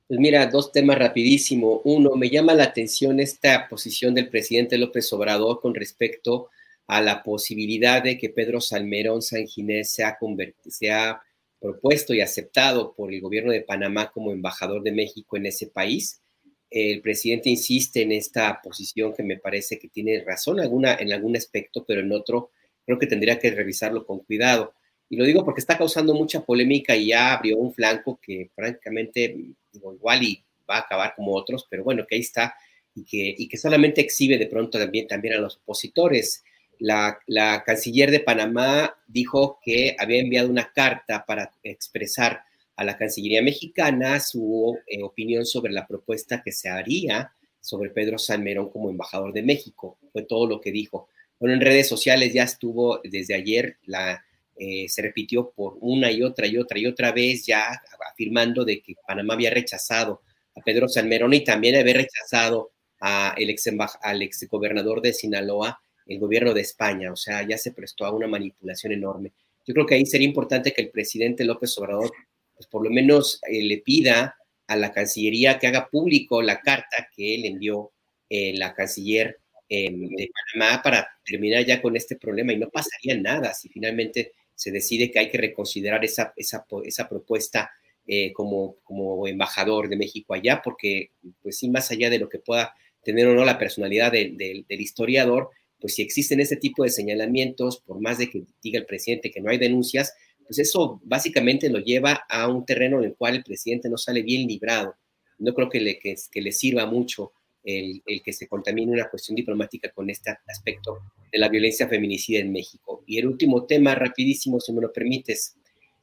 Pues mira, dos temas rapidísimo. Uno, me llama la atención esta posición del presidente López Obrador con respecto a la posibilidad de que Pedro Salmerón San Ginés sea, sea propuesto y aceptado por el gobierno de Panamá como embajador de México en ese país. El presidente insiste en esta posición que me parece que tiene razón alguna, en algún aspecto, pero en otro creo que tendría que revisarlo con cuidado. Y lo digo porque está causando mucha polémica y ya abrió un flanco que francamente, igual y va a acabar como otros, pero bueno, que ahí está y que, y que solamente exhibe de pronto también, también a los opositores. La, canciller de Panamá dijo que había enviado una carta para expresar a la Cancillería mexicana su eh, opinión sobre la propuesta que se haría sobre Pedro Salmerón como embajador de México. Fue todo lo que dijo. Bueno, en redes sociales ya estuvo desde ayer, la, eh, se repitió por una y otra y otra y otra vez, ya afirmando de que Panamá había rechazado a Pedro Salmerón y también había rechazado a el ex al ex gobernador de Sinaloa, el gobierno de España. O sea, ya se prestó a una manipulación enorme. Yo creo que ahí sería importante que el presidente López Obrador, pues por lo menos eh, le pida a la Cancillería que haga público la carta que él envió eh, la canciller em, de Panamá para terminar ya con este problema y no pasaría nada si finalmente se decide que hay que reconsiderar esa, esa, esa propuesta eh, como, como embajador de México allá, porque pues sí, más allá de lo que pueda tener o no la personalidad del historiador, pues si existen ese tipo de señalamientos, por más de que diga el presidente que no hay denuncias, pues eso básicamente lo lleva a un terreno en el cual el presidente no sale bien librado. No creo que le, que, le sirva mucho el, el, que se contamine una cuestión diplomática con este aspecto de la violencia feminicida en México. Y el último tema, rapidísimo, si me lo permites,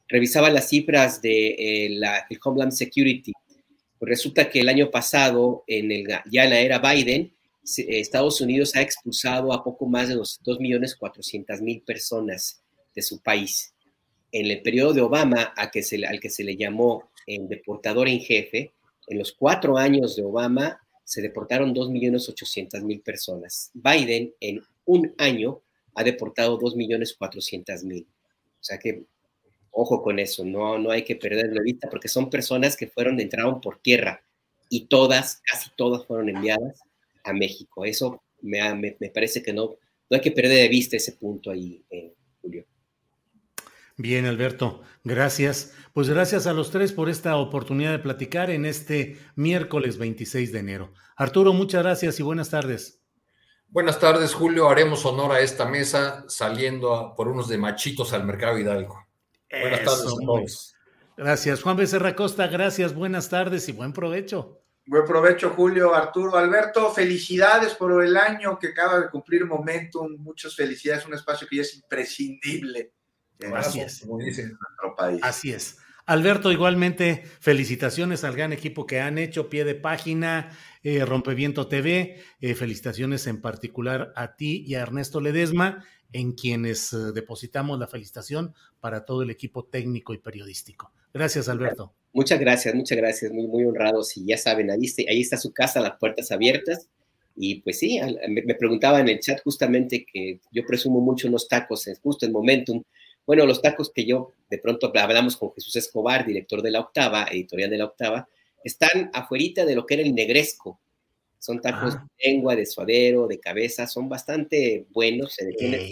revisaba las cifras de eh, la, el Homeland Security. Pues resulta que el año pasado, en el, ya en la era Biden, Estados Unidos ha expulsado a poco más de 2.400.000 personas de su país. En el periodo de Obama, a que se, al que se le llamó el deportador en jefe, en los cuatro años de Obama se deportaron 2.800.000 personas. Biden en un año ha deportado 2.400.000. O sea que ojo con eso, no, no hay que perderlo de vista porque son personas que fueron, entraron por tierra y todas, casi todas fueron enviadas a México. Eso me, me, parece que no, no hay que perder de vista ese punto ahí, eh, Julio. Bien, Alberto, gracias. Pues gracias a los tres por esta oportunidad de platicar en este miércoles 26 de enero. Arturo, muchas gracias y buenas tardes. Buenas tardes, Julio. Haremos honor a esta mesa saliendo por unos de machitos al mercado Hidalgo. Buenas tardes a todos. Gracias. Juan Becerra Costa, gracias, buenas tardes y buen provecho. Buen provecho, Julio, Arturo, Alberto. Felicidades por el año que acaba de cumplir Momentum. Muchas felicidades, un espacio que ya es imprescindible. Así es. Como dice nuestro país. Así es. Alberto, igualmente, felicitaciones al gran equipo que han hecho, pie de página, eh, Rompeviento TV, eh, felicitaciones en particular a ti y a Ernesto Ledesma en quienes eh, depositamos la felicitación para todo el equipo técnico y periodístico. Gracias, Alberto. Muchas gracias, muchas gracias, muy, muy honrados. Y ya saben, ahí está, ahí está su casa, las puertas abiertas. Y pues sí, me preguntaba en el chat justamente que yo presumo mucho unos tacos, justo en Momentum. Bueno, los tacos que yo de pronto hablamos con Jesús Escobar, director de la Octava, editorial de la Octava, están afuerita de lo que era el Negresco, son tacos ah. de lengua, de suadero, de cabeza, son bastante buenos, se,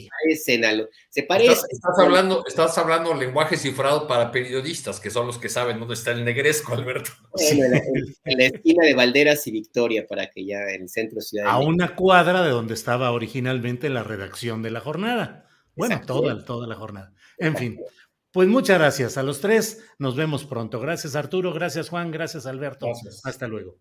parecen a lo, se parecen. Estás, hablando, estás hablando lenguaje cifrado para periodistas, que son los que saben dónde está el negresco, Alberto. en, la, esquina de Valderas y Victoria, para que ya en el centro de Ciudad A una cuadra de donde estaba originalmente la redacción de la jornada. Bueno, toda, toda la jornada. En fin, pues muchas gracias a los tres. Nos vemos pronto. Gracias Arturo, gracias Juan, gracias Alberto. Hasta luego.